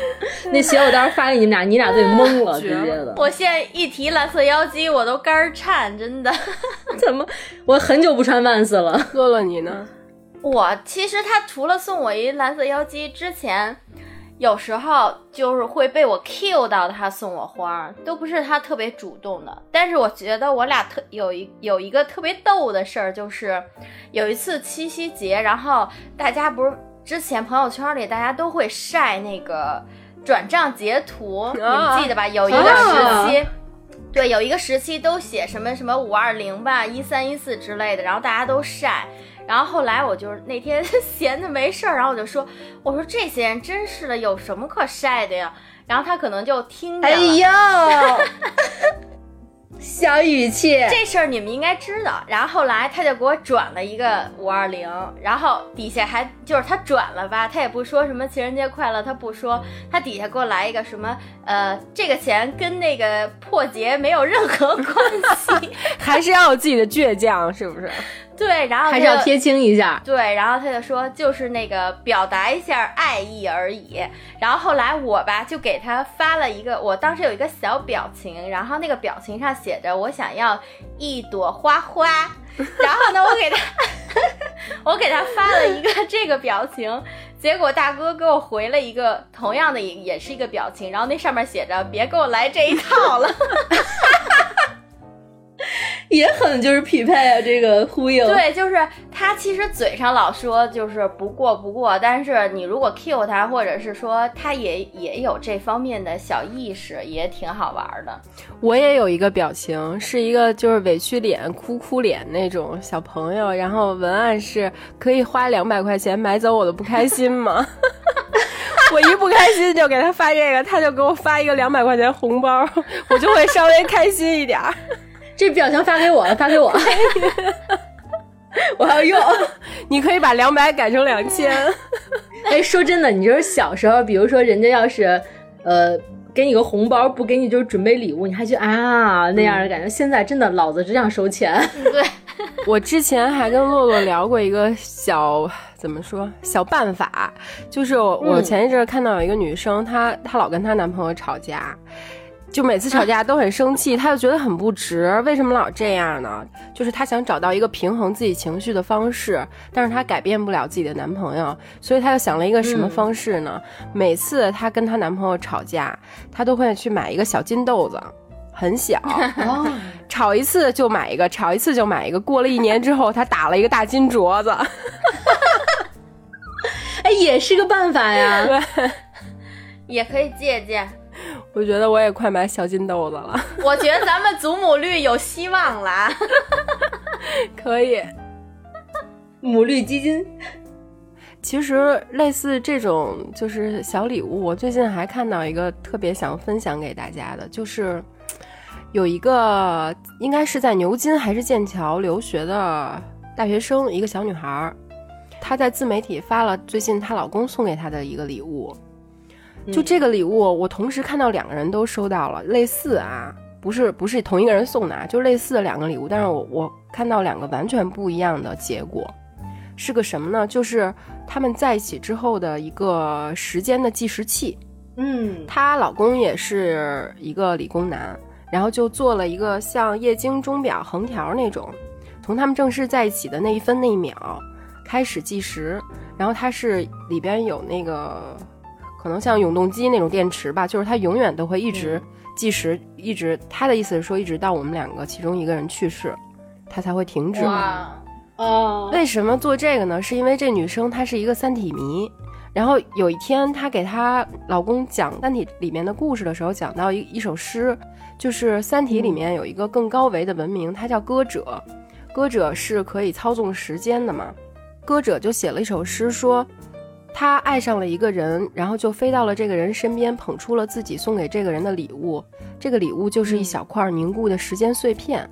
那鞋我当时候发给你们俩，你俩都得懵了，直接的。我现在一提蓝色妖姬，我都肝颤，真的。怎么？我很久不穿 Vans 了。乐乐，你呢？我其实他除了送我一蓝色妖姬之前，有时候就是会被我 Q 到，他送我花，都不是他特别主动的。但是我觉得我俩特有一有一个特别逗的事儿，就是有一次七夕节，然后大家不是之前朋友圈里大家都会晒那个转账截图，你们记得吧？有一个时期，对，有一个时期都写什么什么五二零吧、一三一四之类的，然后大家都晒。然后后来我就是那天 闲着没事儿，然后我就说，我说这些人真是的，有什么可晒的呀？然后他可能就听见了。哎呦，小语气，这事儿你们应该知道。然后后来他就给我转了一个五二零，然后底下还就是他转了吧，他也不说什么情人节快乐，他不说，他底下给我来一个什么呃，这个钱跟那个破节没有任何关系，还是要有自己的倔强，是不是？对，然后还是要贴清一下。对，然后他就说，就是那个表达一下爱意而已。然后后来我吧，就给他发了一个，我当时有一个小表情，然后那个表情上写着我想要一朵花花。然后呢，我给他，我给他发了一个这个表情，结果大哥给我回了一个同样的也也是一个表情，然后那上面写着别给我来这一套了。也很就是匹配啊，这个呼应。对，就是他其实嘴上老说就是不过不过，但是你如果 Q 他，或者是说他也也有这方面的小意识，也挺好玩的。我也有一个表情，是一个就是委屈脸、哭哭脸那种小朋友，然后文案是可以花两百块钱买走我的不开心吗？我一不开心就给他发这个，他就给我发一个两百块钱红包，我就会稍微开心一点。这表情发给我，发给我，我要用。你可以把两百改成两千。哎，说真的，你就是小时候，比如说人家要是，呃，给你个红包，不给你就是准备礼物，你还觉得啊那样的感觉。现在真的，老子只想收钱。对，我之前还跟洛洛聊过一个小怎么说小办法，就是我前一阵看到有一个女生，她她老跟她男朋友吵架。就每次吵架都很生气，她就觉得很不值，为什么老这样呢？就是她想找到一个平衡自己情绪的方式，但是她改变不了自己的男朋友，所以她又想了一个什么方式呢？每次她跟她男朋友吵架，她都会去买一个小金豆子，很小，吵一次就买一个，吵一次就买一个。过了一年之后，她打了一个大金镯子，哎，也是个办法呀，对，也可以借鉴。我觉得我也快买小金豆子了。我觉得咱们祖母绿有希望了，可以。母绿基金。其实类似这种就是小礼物，我最近还看到一个特别想分享给大家的，就是有一个应该是在牛津还是剑桥留学的大学生，一个小女孩，她在自媒体发了最近她老公送给她的一个礼物。就这个礼物，我同时看到两个人都收到了类似啊，不是不是同一个人送的啊，就类似的两个礼物，但是我我看到两个完全不一样的结果，是个什么呢？就是他们在一起之后的一个时间的计时器。嗯，她老公也是一个理工男，然后就做了一个像液晶钟表横条那种，从他们正式在一起的那一分那一秒开始计时，然后它是里边有那个。可能像永动机那种电池吧，就是它永远都会一直计时，一直。他的意思是说，一直到我们两个其中一个人去世，它才会停止。哦，为什么做这个呢？是因为这女生她是一个三体迷，然后有一天她给她老公讲三体里面的故事的时候，讲到一一首诗，就是三体里面有一个更高维的文明，它叫歌者，歌者是可以操纵时间的嘛，歌者就写了一首诗说。他爱上了一个人，然后就飞到了这个人身边，捧出了自己送给这个人的礼物。这个礼物就是一小块凝固的时间碎片。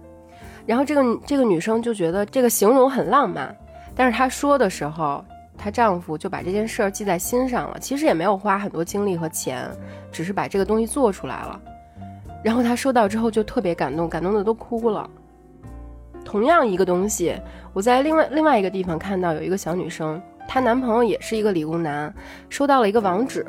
然后这个这个女生就觉得这个形容很浪漫，但是她说的时候，她丈夫就把这件事儿记在心上了。其实也没有花很多精力和钱，只是把这个东西做出来了。然后她收到之后就特别感动，感动的都哭了。同样一个东西，我在另外另外一个地方看到有一个小女生。她男朋友也是一个理工男，收到了一个网址。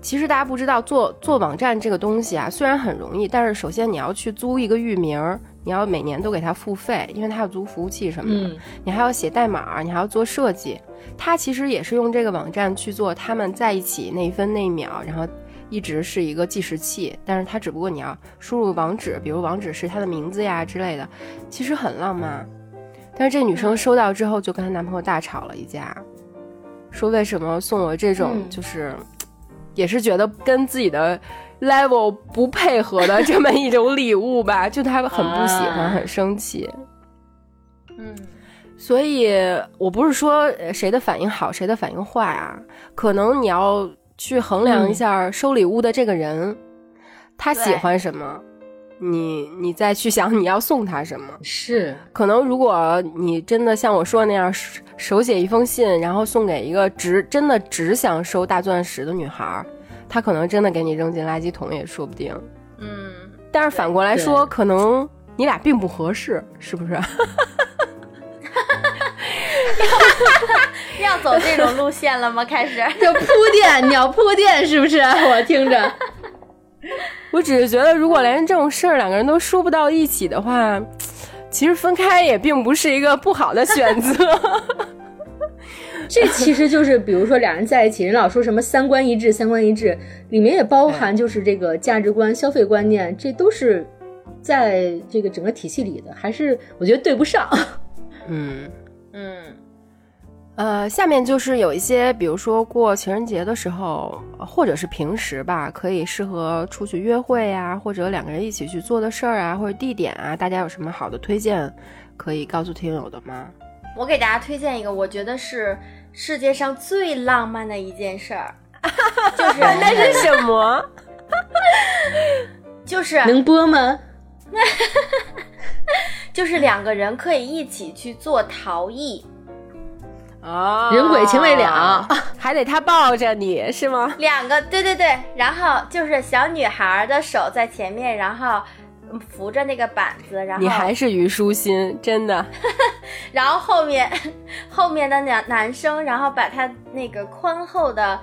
其实大家不知道，做做网站这个东西啊，虽然很容易，但是首先你要去租一个域名，你要每年都给他付费，因为他要租服务器什么的，嗯你还要写代码，你还要做设计。他其实也是用这个网站去做他们在一起那一分那一秒，然后一直是一个计时器，但是他只不过你要输入网址，比如网址是他的名字呀之类的，其实很浪漫。但是这女生收到之后就跟她男朋友大吵了一架，说为什么送我这种嗯。就是，也是觉得跟自己的 level 不配合的这么一种礼物吧，就他很不喜欢，啊。很生气。嗯，所以我不是说呃谁的反应好，谁的反应坏啊，可能你要去衡量一下收礼物的这个人，他喜欢什么，你你再去想你要送他什么。是，可能如果你真的像我说的那样，手手写一封信，然后送给一个只真的只想收大钻石的女孩儿，她可能真的给你扔进垃圾桶也说不定。嗯，但是反过来说，可能你俩并不合适，是不是？要走这种路线了吗？开始，就铺垫，你要铺垫是不是？我听着，我只是觉得，如果连这种事儿两个人都说不到一起的话，其实分开也并不是一个不好的选择。这其实就是，比如说俩人在一起，人老说什么三观一致，三观一致，里面也包含就是这个价值观、消费观念，这都是在这个整个体系里的，还是我觉得对不上。嗯，嗯呃，下面就是有一些，比如说过情人节的时候，或者是平时吧，可以适合出去约会啊，或者两个人一起去做的事儿啊，或者地点啊，大家有什么好的推荐可以告诉听友的吗？我给大家推荐一个，我觉得是世界上最浪漫的一件事儿，就是 那是什么？就是能播吗？就是两个人可以一起去做陶艺，哦人鬼情未了，还得他抱着你是吗？两个对对对，然后就是小女孩的手在前面，然后嗯扶着那个板子，然后你还是虞书欣，真的。然后后面 后面的男男生，然后把他那个宽厚的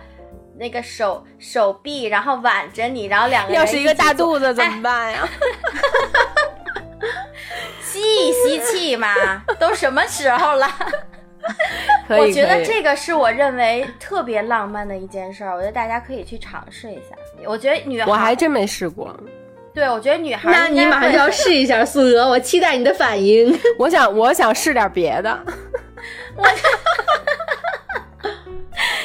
那个手手臂，然后挽着你，然后两个人要是一个大肚子怎哎么办呀？吸一吸气嘛，都什么时候了？可以，我觉得这个是我认为特别浪漫的一件事儿，我觉得大家可以去尝试一下。我觉得女孩，我还真没试过。对我觉得女孩，那你马上就要，试一下，苏娥，我期待你的反应。我想，我想试点别的。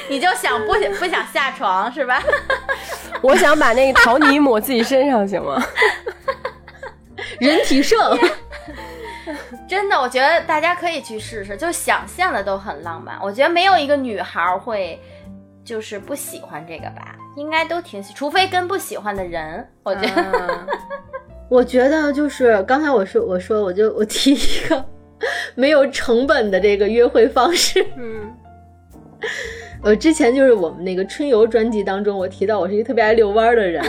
你就想不想不想下床是吧？我想把那个陶泥抹自己身上，行吗？人体盛，真的，我觉得大家可以去试试，就想象的都很浪漫。我觉得没有一个女孩会就是不喜欢这个吧，应该都挺喜，除非跟不喜欢的人。我觉得，啊 我觉得就是刚才我说，我说我就我提一个没有成本的这个约会方式。嗯，呃，之前就是我们那个春游专辑当中，我提到我是一个特别爱遛弯儿的人。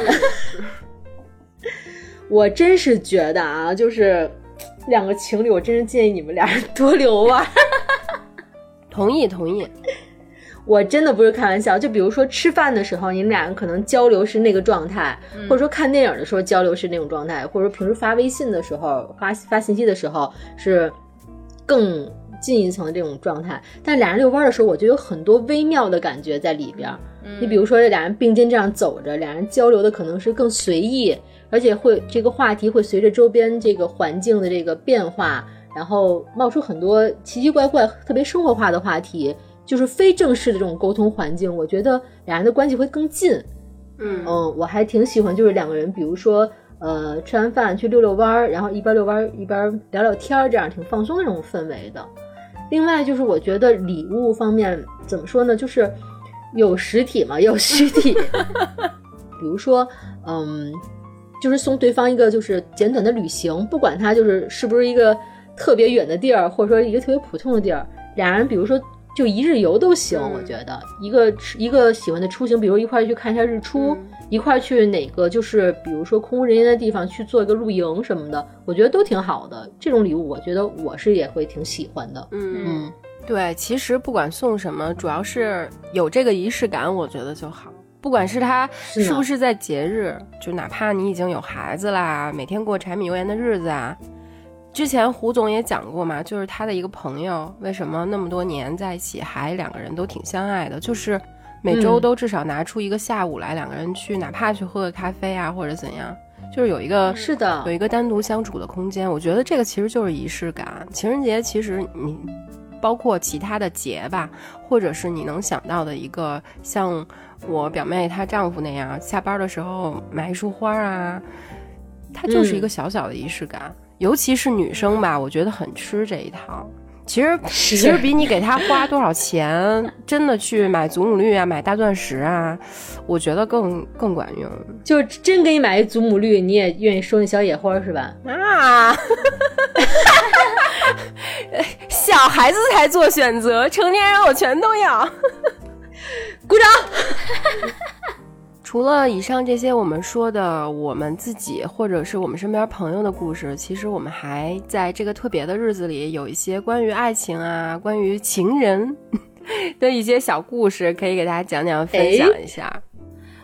我真是觉得啊，就是两个情侣，我真是建议你们俩人多遛弯儿。同意同意。我真的不是开玩笑，就比如说吃饭的时候，你们俩人可能交流是那个状态，或者说看电影的时候交流是那种状态，或者说平时发微信的时候、发发信息的时候是更进一层的这种状态。但俩人遛弯的时候，我就有很多微妙的感觉在里边儿。你比如说，这俩人并肩这样走着，俩人交流的可能是更随意，而且会这个话题会随着周边这个环境的这个变化，然后冒出很多奇奇怪怪、特别生活化的话题。就是非正式的这种沟通环境，我觉得俩人的关系会更近。嗯嗯，我还挺喜欢，就是两个人，比如说，呃，吃完饭去遛遛弯儿，然后一边遛弯儿一边聊聊天儿，这样挺放松的这种氛围的。另外就是我觉得礼物方面怎么说呢，就是有实体嘛，也有虚体。比如说，嗯，就是送对方一个就是简短的旅行，不管他就是是不是一个特别远的地儿，或者说一个特别普通的地儿，俩人比如说。就一日游都行，嗯我觉得一个一个喜欢的出行，比如一块儿去看一下日出，嗯一块儿去哪个就是比如说空无人烟的地方去做一个露营什么的，我觉得都挺好的。这种礼物，我觉得我是也会挺喜欢的。嗯，嗯，对，其实不管送什么，主要是有这个仪式感，我觉得就好。不管是他是不是在节日，就哪怕你已经有孩子啦，每天过柴米油盐的日子啊，之前胡总也讲过嘛，就是他的一个朋友，为什么那么多年在一起还两个人都挺相爱的，就是每周都至少拿出一个下午来，两个人去，哪怕去喝个咖啡啊，或者怎样，就是有一个是的，有一个单独相处的空间。我觉得这个其实就是仪式感。情人节其实你包括其他的节吧，或者是你能想到的一个，像我表妹她丈夫那样，下班的时候买一束花啊。它就是一个小小的仪式感，尤其是女生吧，我觉得很吃这一套。其实，其实比你给她花多少钱，真的去买祖母绿啊，买大钻石啊，我觉得更更管用。就真给你买一祖母绿，你也愿意收那小野花是吧？啊，小孩子才做选择，成年人我全都要。鼓掌。除了以上这些我们说的我们自己或者是我们身边朋友的故事，其实我们还在这个特别的日子里有一些关于爱情啊、关于情人的一些小故事，可以给大家讲讲、分享一下。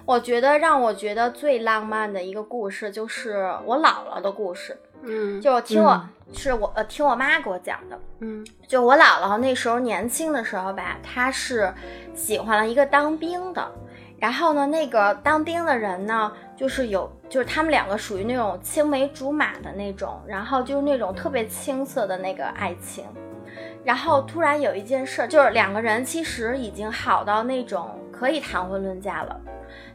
我觉得让我觉得最浪漫的一个故事就是我姥姥的故事。嗯，就听我是我呃听我妈给我讲的。嗯，就我姥姥那时候年轻的时候吧，她是喜欢了一个当兵的。然后呢，那个当兵的人呢，就是有，就是他们两个属于那种青梅竹马的那种，然后就是那种特别青涩的那个爱情。然后突然有一件事，就是两个人其实已经好到那种可以谈婚论嫁了。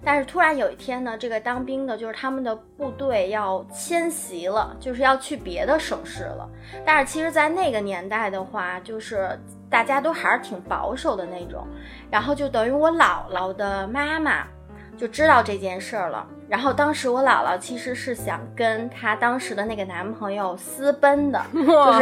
但是突然有一天呢，这个当兵的，就是他们的部队要迁徙了，就是要去别的省市了。但是其实，在那个年代的话，就是大家都还是挺保守的那种。然后就等于我姥姥的妈妈就知道这件事儿了。然后当时我姥姥其实是想跟她当时的那个男朋友私奔的，就是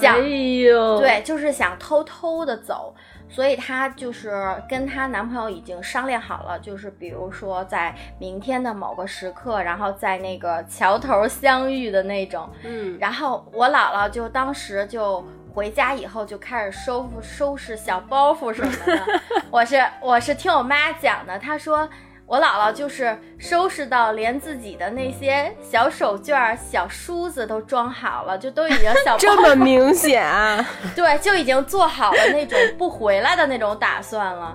想，哎呦，对，就是想偷偷的走。所以她就是跟她男朋友已经商量好了，就是比如说在明天的某个时刻，然后在那个桥头相遇的那种。嗯，然后我姥姥就当时就回家以后就开始收收拾小包袱什么的。我是我是听我妈讲的，她说。我姥姥就是收拾到连自己的那些小手绢、小梳子都装好了，就都已经小 这么明显啊？对，就已经做好了那种不回来的那种打算了。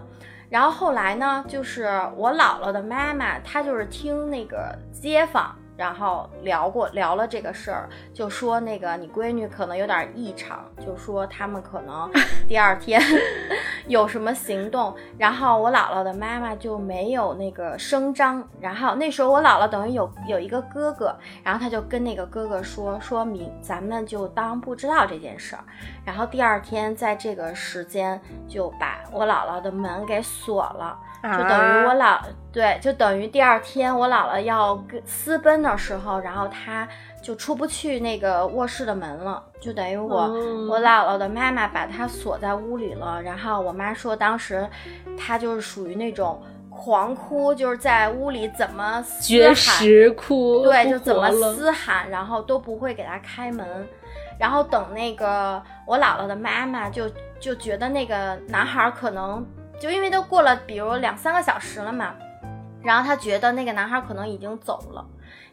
然后后来呢，就是我姥姥的妈妈，她就是听那个街坊。然后聊过聊了这个事儿，就说那个你闺女可能有点异常，就说他们可能 第二天 有什么行动。然后我姥姥的妈妈就没有那个声张。然后那时候我姥姥等于有有一个哥哥，然后他就跟那个哥哥说，说明咱们就当不知道这件事儿。然后第二天在这个时间就把我姥姥的门给锁了。就等于我姥对，就等于第二天我姥姥要跟私奔的时候，然后她就出不去那个卧室的门了，就等于我我姥姥的妈妈把她锁在屋里了。然后我妈说，当时她就是属于那种狂哭，就是在屋里怎么绝食哭，对，就怎么嘶喊，然后都不会给她开门。然后等那个我姥姥的妈妈就就觉得那个男孩可能。就因为都过了，比如两三个小时了嘛，然后他觉得那个男孩可能已经走了，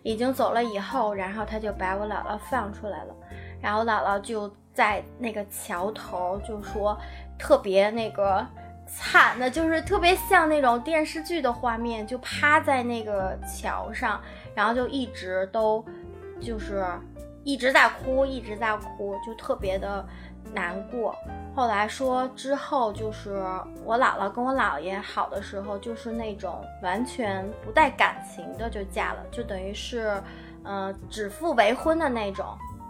已经走了以后，然后他就把我姥姥放出来了，然后姥姥就在那个桥头，就说特别那个惨的，就是特别像那种电视剧的画面，就趴在那个桥上，然后就一直都就是一直在哭，一直在哭，就特别的难过。后来说之后，就是我姥姥跟我姥爷好的时候，就是那种完全不带感情的就嫁了，就等于是，呃，指腹为婚的那种。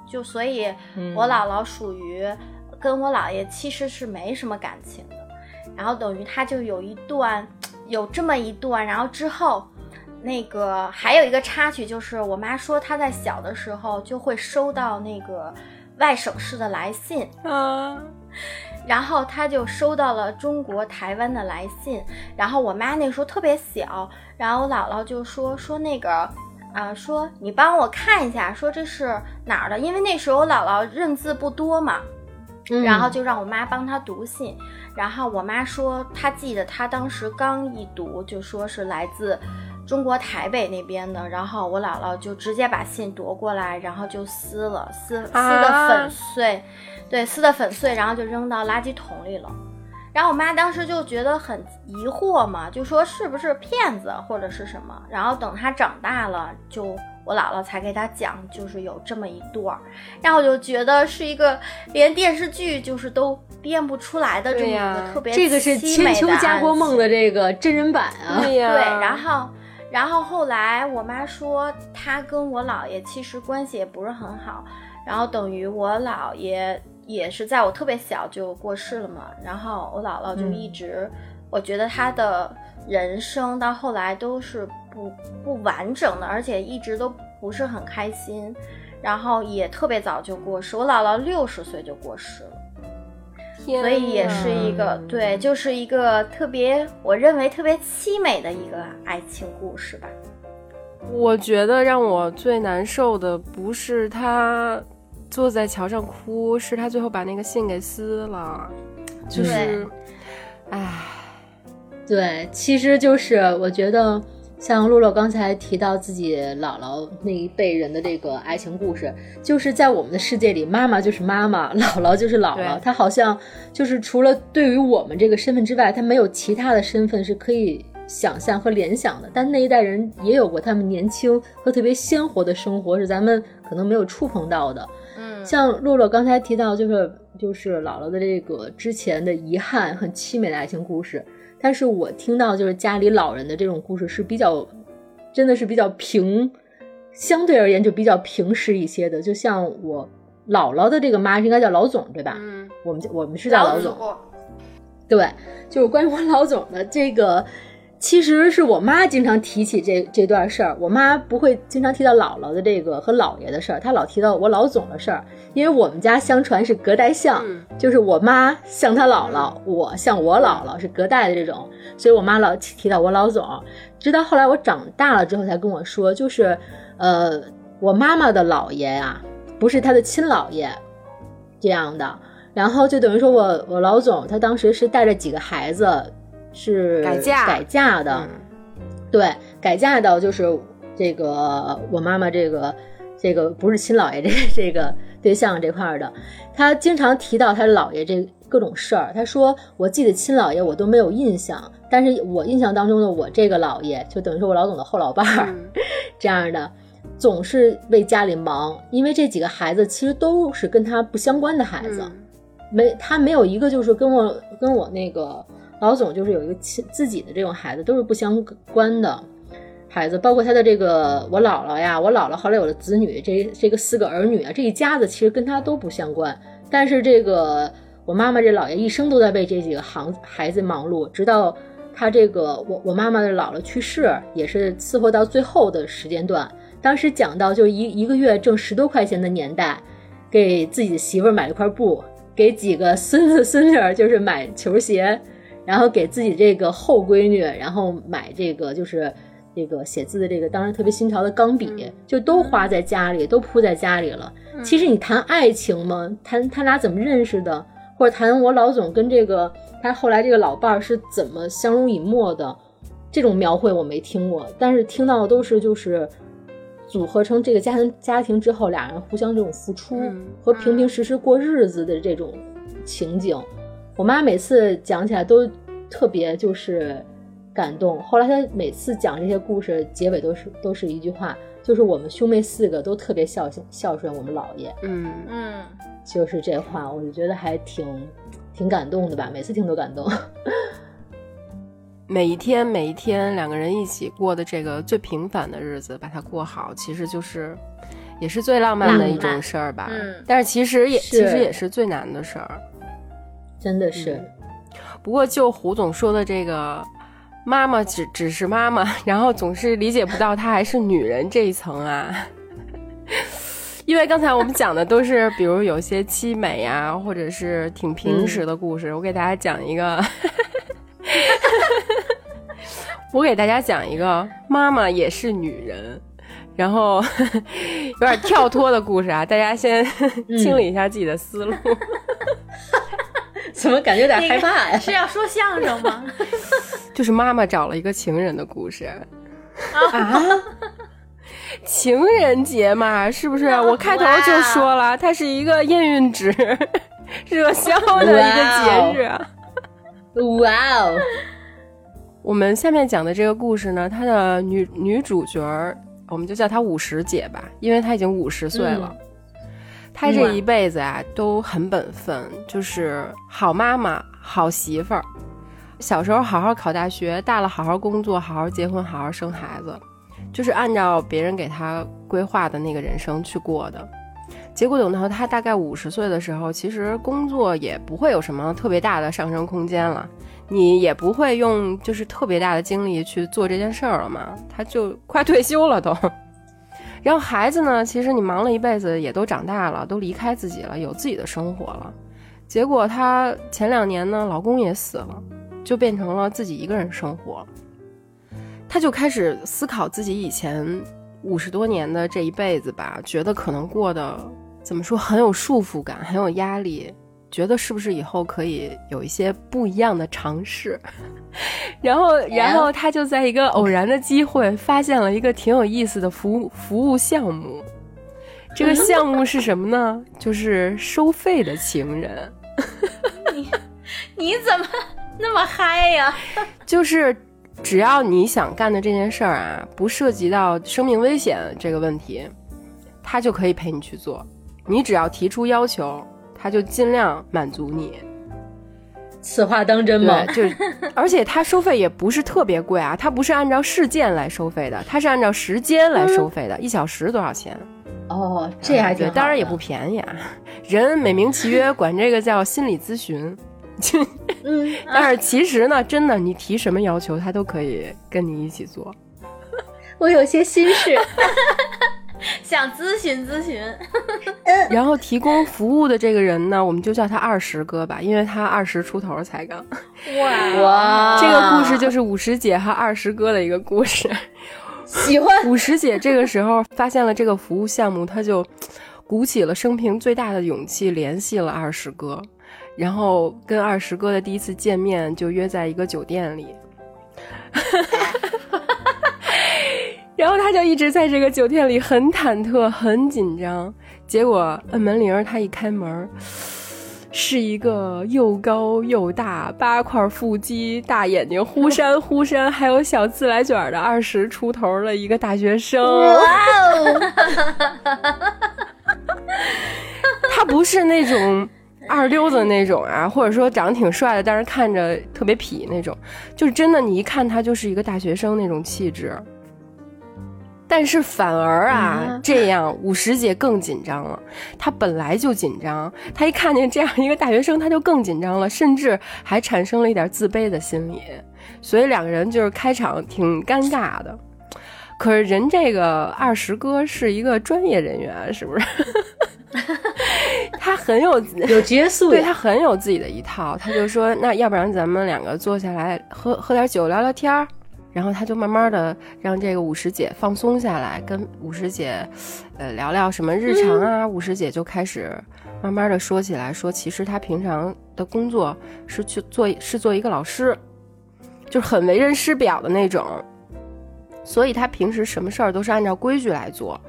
就所以，我姥姥属于跟我姥爷其实是没什么感情的。然后等于他就有一段，有这么一段。然后之后，那个还有一个插曲，就是我妈说她在小的时候就会收到那个外省市的来信啊。然后他就收到了中国台湾的来信，然后我妈那时候特别小，然后我姥姥就说说那个，啊，说你帮我看一下，说这是哪儿的？因为那时候我姥姥认字不多嘛，然后就让我妈帮她读信，然后我妈说她记得她当时刚一读就说是来自中国台北那边的，然后我姥姥就直接把信夺过来，然后就撕了，撕撕的粉碎，对，撕的粉碎，然后就扔到垃圾桶里了。然后我妈当时就觉得很疑惑嘛，就说是不是骗子或者是什么。然后等她长大了，就我姥姥才给她讲，就是有这么一段儿。然后我就觉得是一个连电视剧就是都编不出来的这么一个特别这个是千秋家国梦的这个真人版啊，对呀，对，然后。然后后来我妈说，她跟我姥爷其实关系也不是很好，然后等于我姥爷也是在我特别小就过世了嘛，然后我姥姥就一直，我觉得她的人生到后来都是不不完整的，而且一直都不是很开心，然后也特别早就过世，我姥姥六十岁就过世了。所以也是一个对，就是一个特别，我认为特别凄美的一个爱情故事吧。我觉得让我最难受的不是他坐在桥上哭，是他最后把那个信给撕了。就是，唉，对，其实就是我觉得。像洛洛刚才提到自己姥姥那一辈人的这个爱情故事，就是在我们的世界里，妈妈就是妈妈，姥姥就是姥姥，她好像就是除了对于我们这个身份之外，她没有其他的身份是可以想象和联想的。但那一代人也有过他们年轻和特别鲜活的生活，是咱们可能没有触碰到的。嗯，像洛洛刚才提到，就是就是姥姥的这个之前的遗憾，很凄美的爱情故事。但是我听到就是家里老人的这种故事是比较，真的是比较平，相对而言就比较平实一些的。就像我姥姥的这个妈应该叫老总对吧？嗯，我们我们是叫老总。对，就是关于我老总的这个。其实是我妈经常提起这这段事儿，我妈不会经常提到姥姥的这个和姥爷的事儿，她老提到我老总的事儿，因为我们家相传是隔代像，就是我妈像她姥姥，我像我姥姥是隔代的这种，所以我妈老提到我老总，直到后来我长大了之后才跟我说，就是呃我妈妈的姥爷呀，不是她的亲姥爷这样的，然后就等于说我我老总他当时是带着几个孩子。是改嫁改嫁的，对，改嫁到就是这个我妈妈这个这个不是亲姥爷这这个对象这块的，他经常提到他姥爷这各种事儿。他说我记得亲姥爷我都没有印象，但是我印象当中的我这个姥爷就等于说我老总的后老伴儿 这样的，总是为家里忙，因为这几个孩子其实都是跟他不相关的孩子，没他没有一个就是跟我跟我那个。老总就是有一个亲自己的这种孩子，都是不相关的孩子，包括他的这个我姥姥呀，我姥姥后来有了子女，这这个四个儿女啊，这一家子其实跟他都不相关。但是这个我妈妈这姥爷一生都在为这几个行孩子忙碌，直到他这个我我妈妈的姥姥去世，也是伺候到最后的时间段。当时讲到就一一个月挣十多块钱的年代，给自己的媳妇儿买了块布，给几个孙子孙女就是买球鞋。然后给自己这个后闺女，然后买这个就是这个写字的这个，当时特别新潮的钢笔，就都花在家里，都铺在家里了。其实你谈爱情嘛，谈他俩怎么认识的，或者谈我老总跟这个他后来这个老伴儿是怎么相濡以沫的，这种描绘我没听过，但是听到的都是就是组合成这个家庭家庭之后，俩人互相这种付出和平平实实过日子的这种情景。我妈每次讲起来都特别就是感动。后来她每次讲这些故事，结尾都是都是一句话，就是我们兄妹四个都特别孝孝孝顺我们姥爷。嗯嗯，就是这话，我就觉得还挺挺感动的吧。每次听都感动。每一天每一天两个人一起过的这个最平凡的日子，把它过好，其实就是也是最浪漫的一种事儿吧。嗯，但是其实也其实也是最难的事儿。真的是，不过就胡总说的这个，妈妈只只是妈妈，然后总是理解不到她还是女人这一层啊。因为刚才我们讲的都是，比如有些凄美呀，或者是挺平实的故事。我给大家讲一个，我给大家讲一个，妈妈也是女人，然后有点跳脱的故事啊。大家先 清理一下自己的思路。怎么感觉有点害怕呀？是要说相声吗？就是妈妈找了一个情人的故事。啊，情人节嘛，是不是？我开头就说了，它是一个验孕纸、热销的一个节日。哇哦！我们下面讲的这个故事呢，它的女女主角我们就叫她五十姐吧，因为她已经五十岁了。她这一辈子啊都很本分，就是好妈妈、好媳妇儿。小时候好好考大学，大了好好工作，好好结婚，好好生孩子，就是按照别人给他规划的那个人生去过的。结果等到他大概五十岁的时候，其实工作也不会有什么特别大的上升空间了。你也不会用就是特别大的精力去做这件事儿了嘛？他就快退休了都。然后孩子呢，其实你忙了一辈子，也都长大了，都离开自己了，有自己的生活了。结果她前两年呢，老公也死了，就变成了自己一个人生活。她就开始思考自己以前五十多年的这一辈子吧，觉得可能过得怎么说很有束缚感，很有压力。觉得是不是以后可以有一些不一样的尝试？然后，然后他就在一个偶然的机会发现了一个挺有意思的服务服务项目。这个项目是什么呢？就是收费的情人。你你怎么那么嗨呀？就是只要你想干的这件事儿啊，不涉及到生命危险这个问题，他就可以陪你去做。你只要提出要求。他就尽量满足你，此话当真吗？就，而且他收费也不是特别贵啊，他不是按照事件来收费的，他是按照时间来收费的，一小时多少钱？哦，这还挺，当然也不便宜啊。人美名其曰管这个叫心理咨询，嗯，但是其实呢，真的你提什么要求，他都可以跟你一起做。我有些心事。想咨询咨询，然后提供服务的这个人呢，我们就叫他二十哥吧，因为他二十出头才刚。哇哇！这个故事就是五十姐和二十哥的一个故事。喜欢 五十姐这个时候发现了这个服务项目，她就鼓起了生平最大的勇气联系了二十哥，然后跟二十哥的第一次见面就约在一个酒店里。然后他就一直在这个酒店里很忐忑、很紧张。结果摁门铃，他一开门，是一个又高又大、八块腹肌、大眼睛忽闪忽闪，还有小自来卷的二十出头的一个大学生。哇哦！他不是那种二溜子那种啊，或者说长得挺帅的，但是看着特别痞那种，就是真的，你一看他就是一个大学生那种气质。但是反而啊，这样五十姐更紧张了。她本来就紧张，她一看见这样一个大学生，她就更紧张了，甚至还产生了一点自卑的心理。所以两个人就是开场挺尴尬的。可是人这个二十哥是一个专业人员，是不是？他很有 有角色，对他很有自己的一套。他就说：“那要不然咱们两个坐下来喝喝点酒，聊聊天儿。”然后他就慢慢的让这个五十姐放松下来，跟五十姐，呃，聊聊什么日常啊。五十姐就开始慢慢的说起来，说其实她平常的工作是去做，是做一个老师，就是很为人师表的那种。所以她平时什么事儿都是按照规矩来做，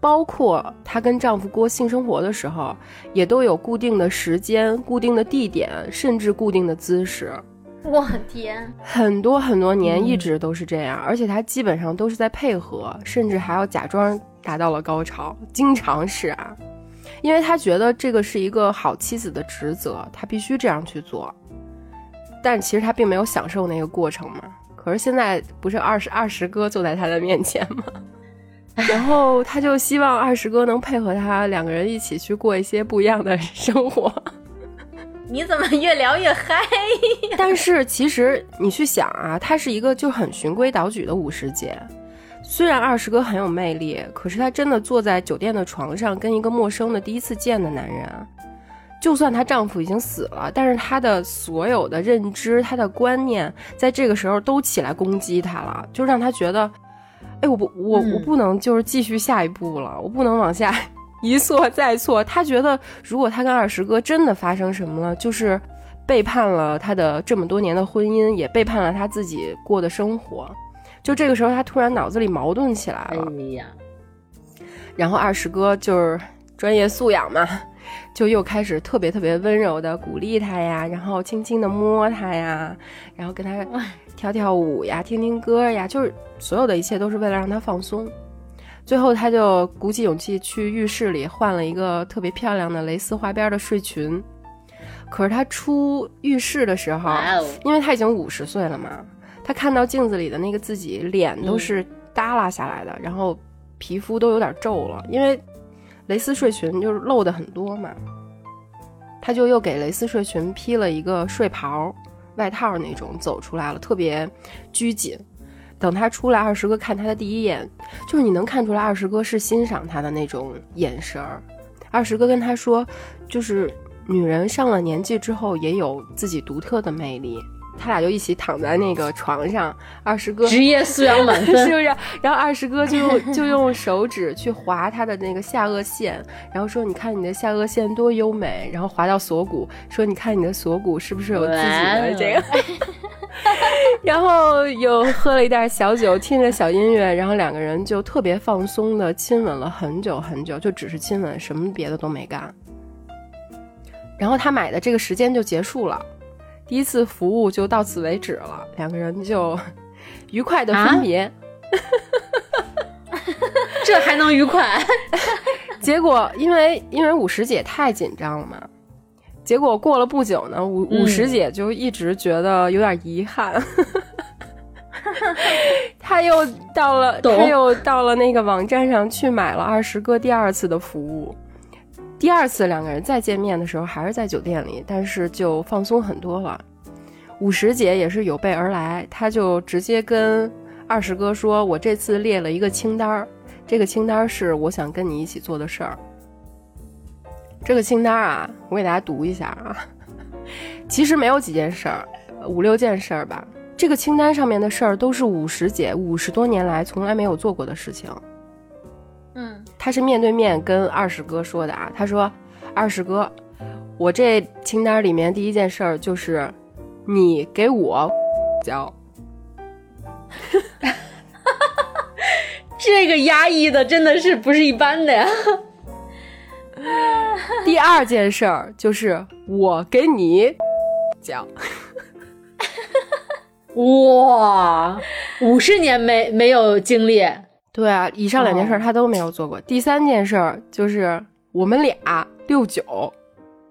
包括她跟丈夫过性生活的时候，也都有固定的时间、固定的地点，甚至固定的姿势。我天，很多很多年一直都是这样，而且他基本上都是在配合，甚至还要假装达到了高潮，经常是啊，因为他觉得这个是一个好妻子的职责，他必须这样去做。但其实他并没有享受那个过程嘛。可是现在不是二十二十哥坐在他的面前吗？然后他就希望二十哥能配合他，两个人一起去过一些不一样的生活。你怎么越聊越嗨呀？但是其实你去想啊，她是一个就很循规蹈矩的五十姐。虽然二十哥很有魅力，可是她真的坐在酒店的床上跟一个陌生的第一次见的男人，就算她丈夫已经死了，但是她的所有的认知、她的观念，在这个时候都起来攻击她了，就让她觉得，哎，我不，我我不能就是继续下一步了，我不能往下。一错再错，他觉得如果他跟二十哥真的发生什么了，就是背叛了他的这么多年的婚姻，也背叛了他自己过的生活。就这个时候，他突然脑子里矛盾起来了。哎呀，然后二十哥就是专业素养嘛，就又开始特别特别温柔的鼓励他呀，然后轻轻的摸他呀，然后跟他跳跳舞呀，听听歌呀，就是所有的一切都是为了让他放松。最后，他就鼓起勇气去浴室里换了一个特别漂亮的蕾丝花边的睡裙。可是他出浴室的时候，因为他已经五十岁了嘛。他看到镜子里的那个自己，脸都是耷拉下来的，然后皮肤都有点皱了，因为蕾丝睡裙就是露的很多嘛。他就又给蕾丝睡裙披了一个睡袍、外套那种，走出来了，特别拘谨。等他出来，二十哥看他的第一眼，就是你能看出来二十哥是欣赏他的那种眼神儿。二十哥跟他说，就是女人上了年纪之后，也有自己独特的魅力。他俩就一起躺在那个床上，二十哥职业素养满 分，是不是？然后二十哥就用 就用手指去划他的那个下颚线，然后说：“你看你的下颚线多优美。”然后划到锁骨，说：“你看你的锁骨是不是有自己的这个？” 然后又喝了一袋小酒，听着小音乐，然后两个人就特别放松的亲吻了很久很久，就只是亲吻，什么别的都没干。然后他买的这个时间就结束了。第一次服务就到此为止了，两个人就 愉快的分别。这还能愉快？结果因为因为五十姐太紧张了嘛，结果过了不久呢，五五十姐就一直觉得有点遗憾。他又到了，他又到了那个网站上去买了二十个第二次的服务。第二次两个人再见面的时候，还是在酒店里，但是就放松很多了。五十姐也是有备而来，她就直接跟二十哥说：“我这次列了一个清单儿，这个清单是我想跟你一起做的事儿。这个清单啊，我给大家读一下啊。其实没有几件事儿，五六件事儿吧。这个清单上面的事儿都是五十姐五十多年来从来没有做过的事情。”嗯，他是面对面跟二十哥说的啊。他说：“二十哥，我这清单里面第一件事儿就是你给我交。这个压抑的真的是不是一般的呀。第二件事儿就是我给你交。哇，五十年没没有经历。对啊，以上两件事他都没有做过。第三件事就是我们俩六九，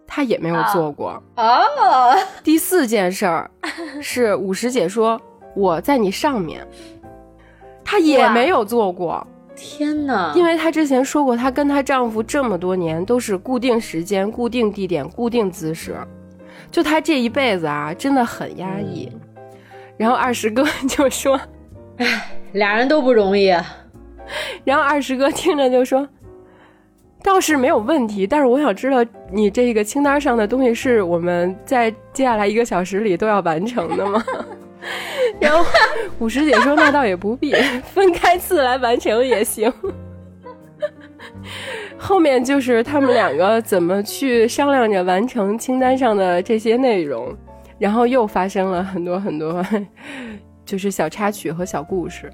他也没有做过。哦，第四件事儿 是五十姐说我在你上面，她也没有做过。天哪！因为她之前说过，她跟她丈夫这么多年都是固定时间、固定地点、固定姿势，就她这一辈子啊，真的很压抑。然后二十哥 就说：“哎，俩人都不容易。” 然后二十哥听着就说：“倒是没有问题，但是我想知道你这个清单上的东西是我们在接下来一个小时里都要完成的吗？” 然后五十姐说：“那倒也不必，分开次来完成也行。”后面就是他们两个怎么去商量着完成清单上的这些内容，然后又发生了很多很多，就是小插曲和小故事。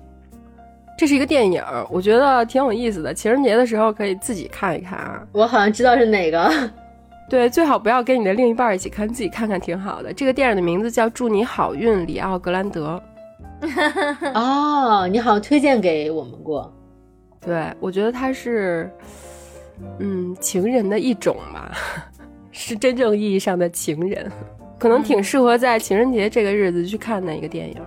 这是一个电影，我觉得挺有意思的。情人节的时候可以自己看一看啊。我好像知道是哪个。对，最好不要跟你的另一半一起看，自己看看挺好的。这个电影的名字叫《祝你好运》，里奥格兰德。哦，你好像推荐给我们过。对，我觉得它是，嗯，情人的一种吧，是真正意义上的情人，可能挺适合在情人节这个日子去看的一个电影。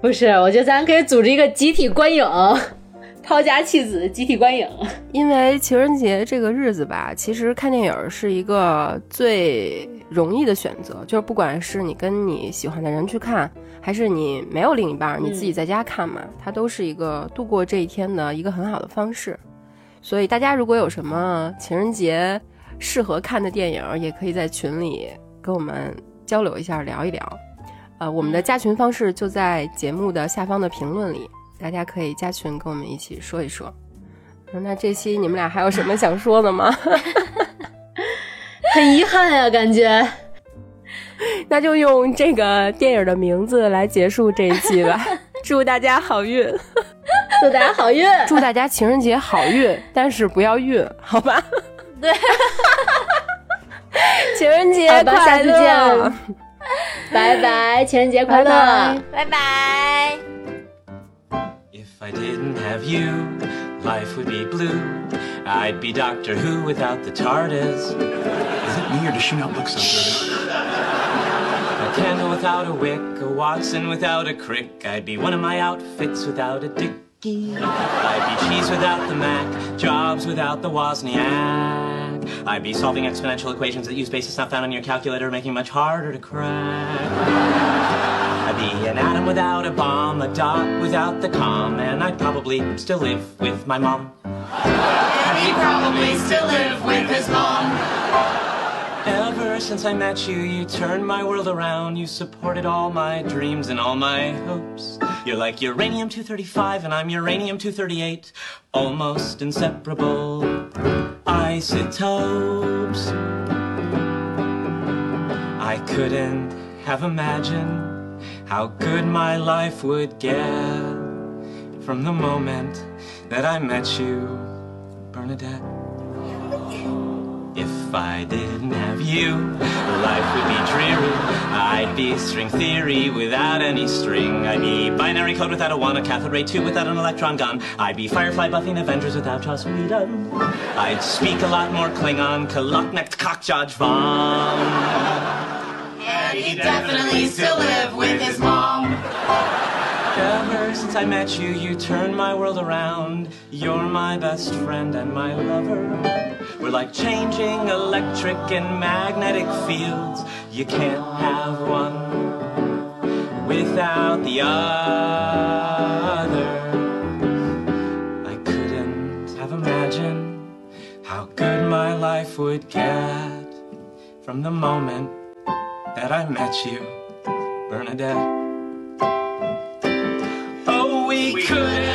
不是，我觉得咱可以组织一个集体观影，抛家弃子集体观影。因为情人节这个日子吧，其实看电影是一个最容易的选择，就是不管是你跟你喜欢的人去看，还是你没有另一半，你自己在家看嘛，它都是一个度过这一天的一个很好的方式。所以大家如果有什么情人节适合看的电影，也可以在群里跟我们交流一下，聊一聊。呃，我们的加群方式就在节目的下方的评论里，大家可以加群跟我们一起说一说。那这期你们俩还有什么想说的吗？很遗憾呀，感觉。那就用这个电影的名字来结束这一期吧，《祝大家好运，祝大家好运，祝大家情人节好运，但是不要孕，好吧？对，情人节快次见乐，拜拜，情人节快乐。拜拜拜拜。 If I didn't have you, life would be blue. I'd be Doctor Who without the TARDIS. Is it me or does she not look so good? A candle without a wick, a Watson without a crick. I'd be one of my outfits without a dicky. I'd be cheese without the Mac, jobs without the Wozniak. I'd be solving exponential equations that use basis not found on your calculator, making much harder to crack. I'd be an atom without a bomb, a dot without the com, and I'd probably still live with my mom. And he probably still live with his mom. Ever since I met you, you turned my world around. You supported all my dreams and all my hopes. You're like uranium 235 and I'm uranium 238. Almost inseparable isotopes. I couldn't have imagined how good my life would get from the moment that I met you, Bernadette. If I didn't have you, life would be dreary. I'd be string theory without any string. I'd be binary code without a one, a cathode ray tube without an electron gun. I'd be Firefly buffing Avengers without Joss Whedon. I'd speak a lot more Klingon, Kaluknecht Cockjudge Vom. And he definitely still live with his mom. Ever since I met you, you turned my world around. You're my best friend and my lover. We're like changing electric and magnetic fields. You can't have one without the other. I couldn't have imagined how good my life would get from the moment that I met you, Bernadette. Could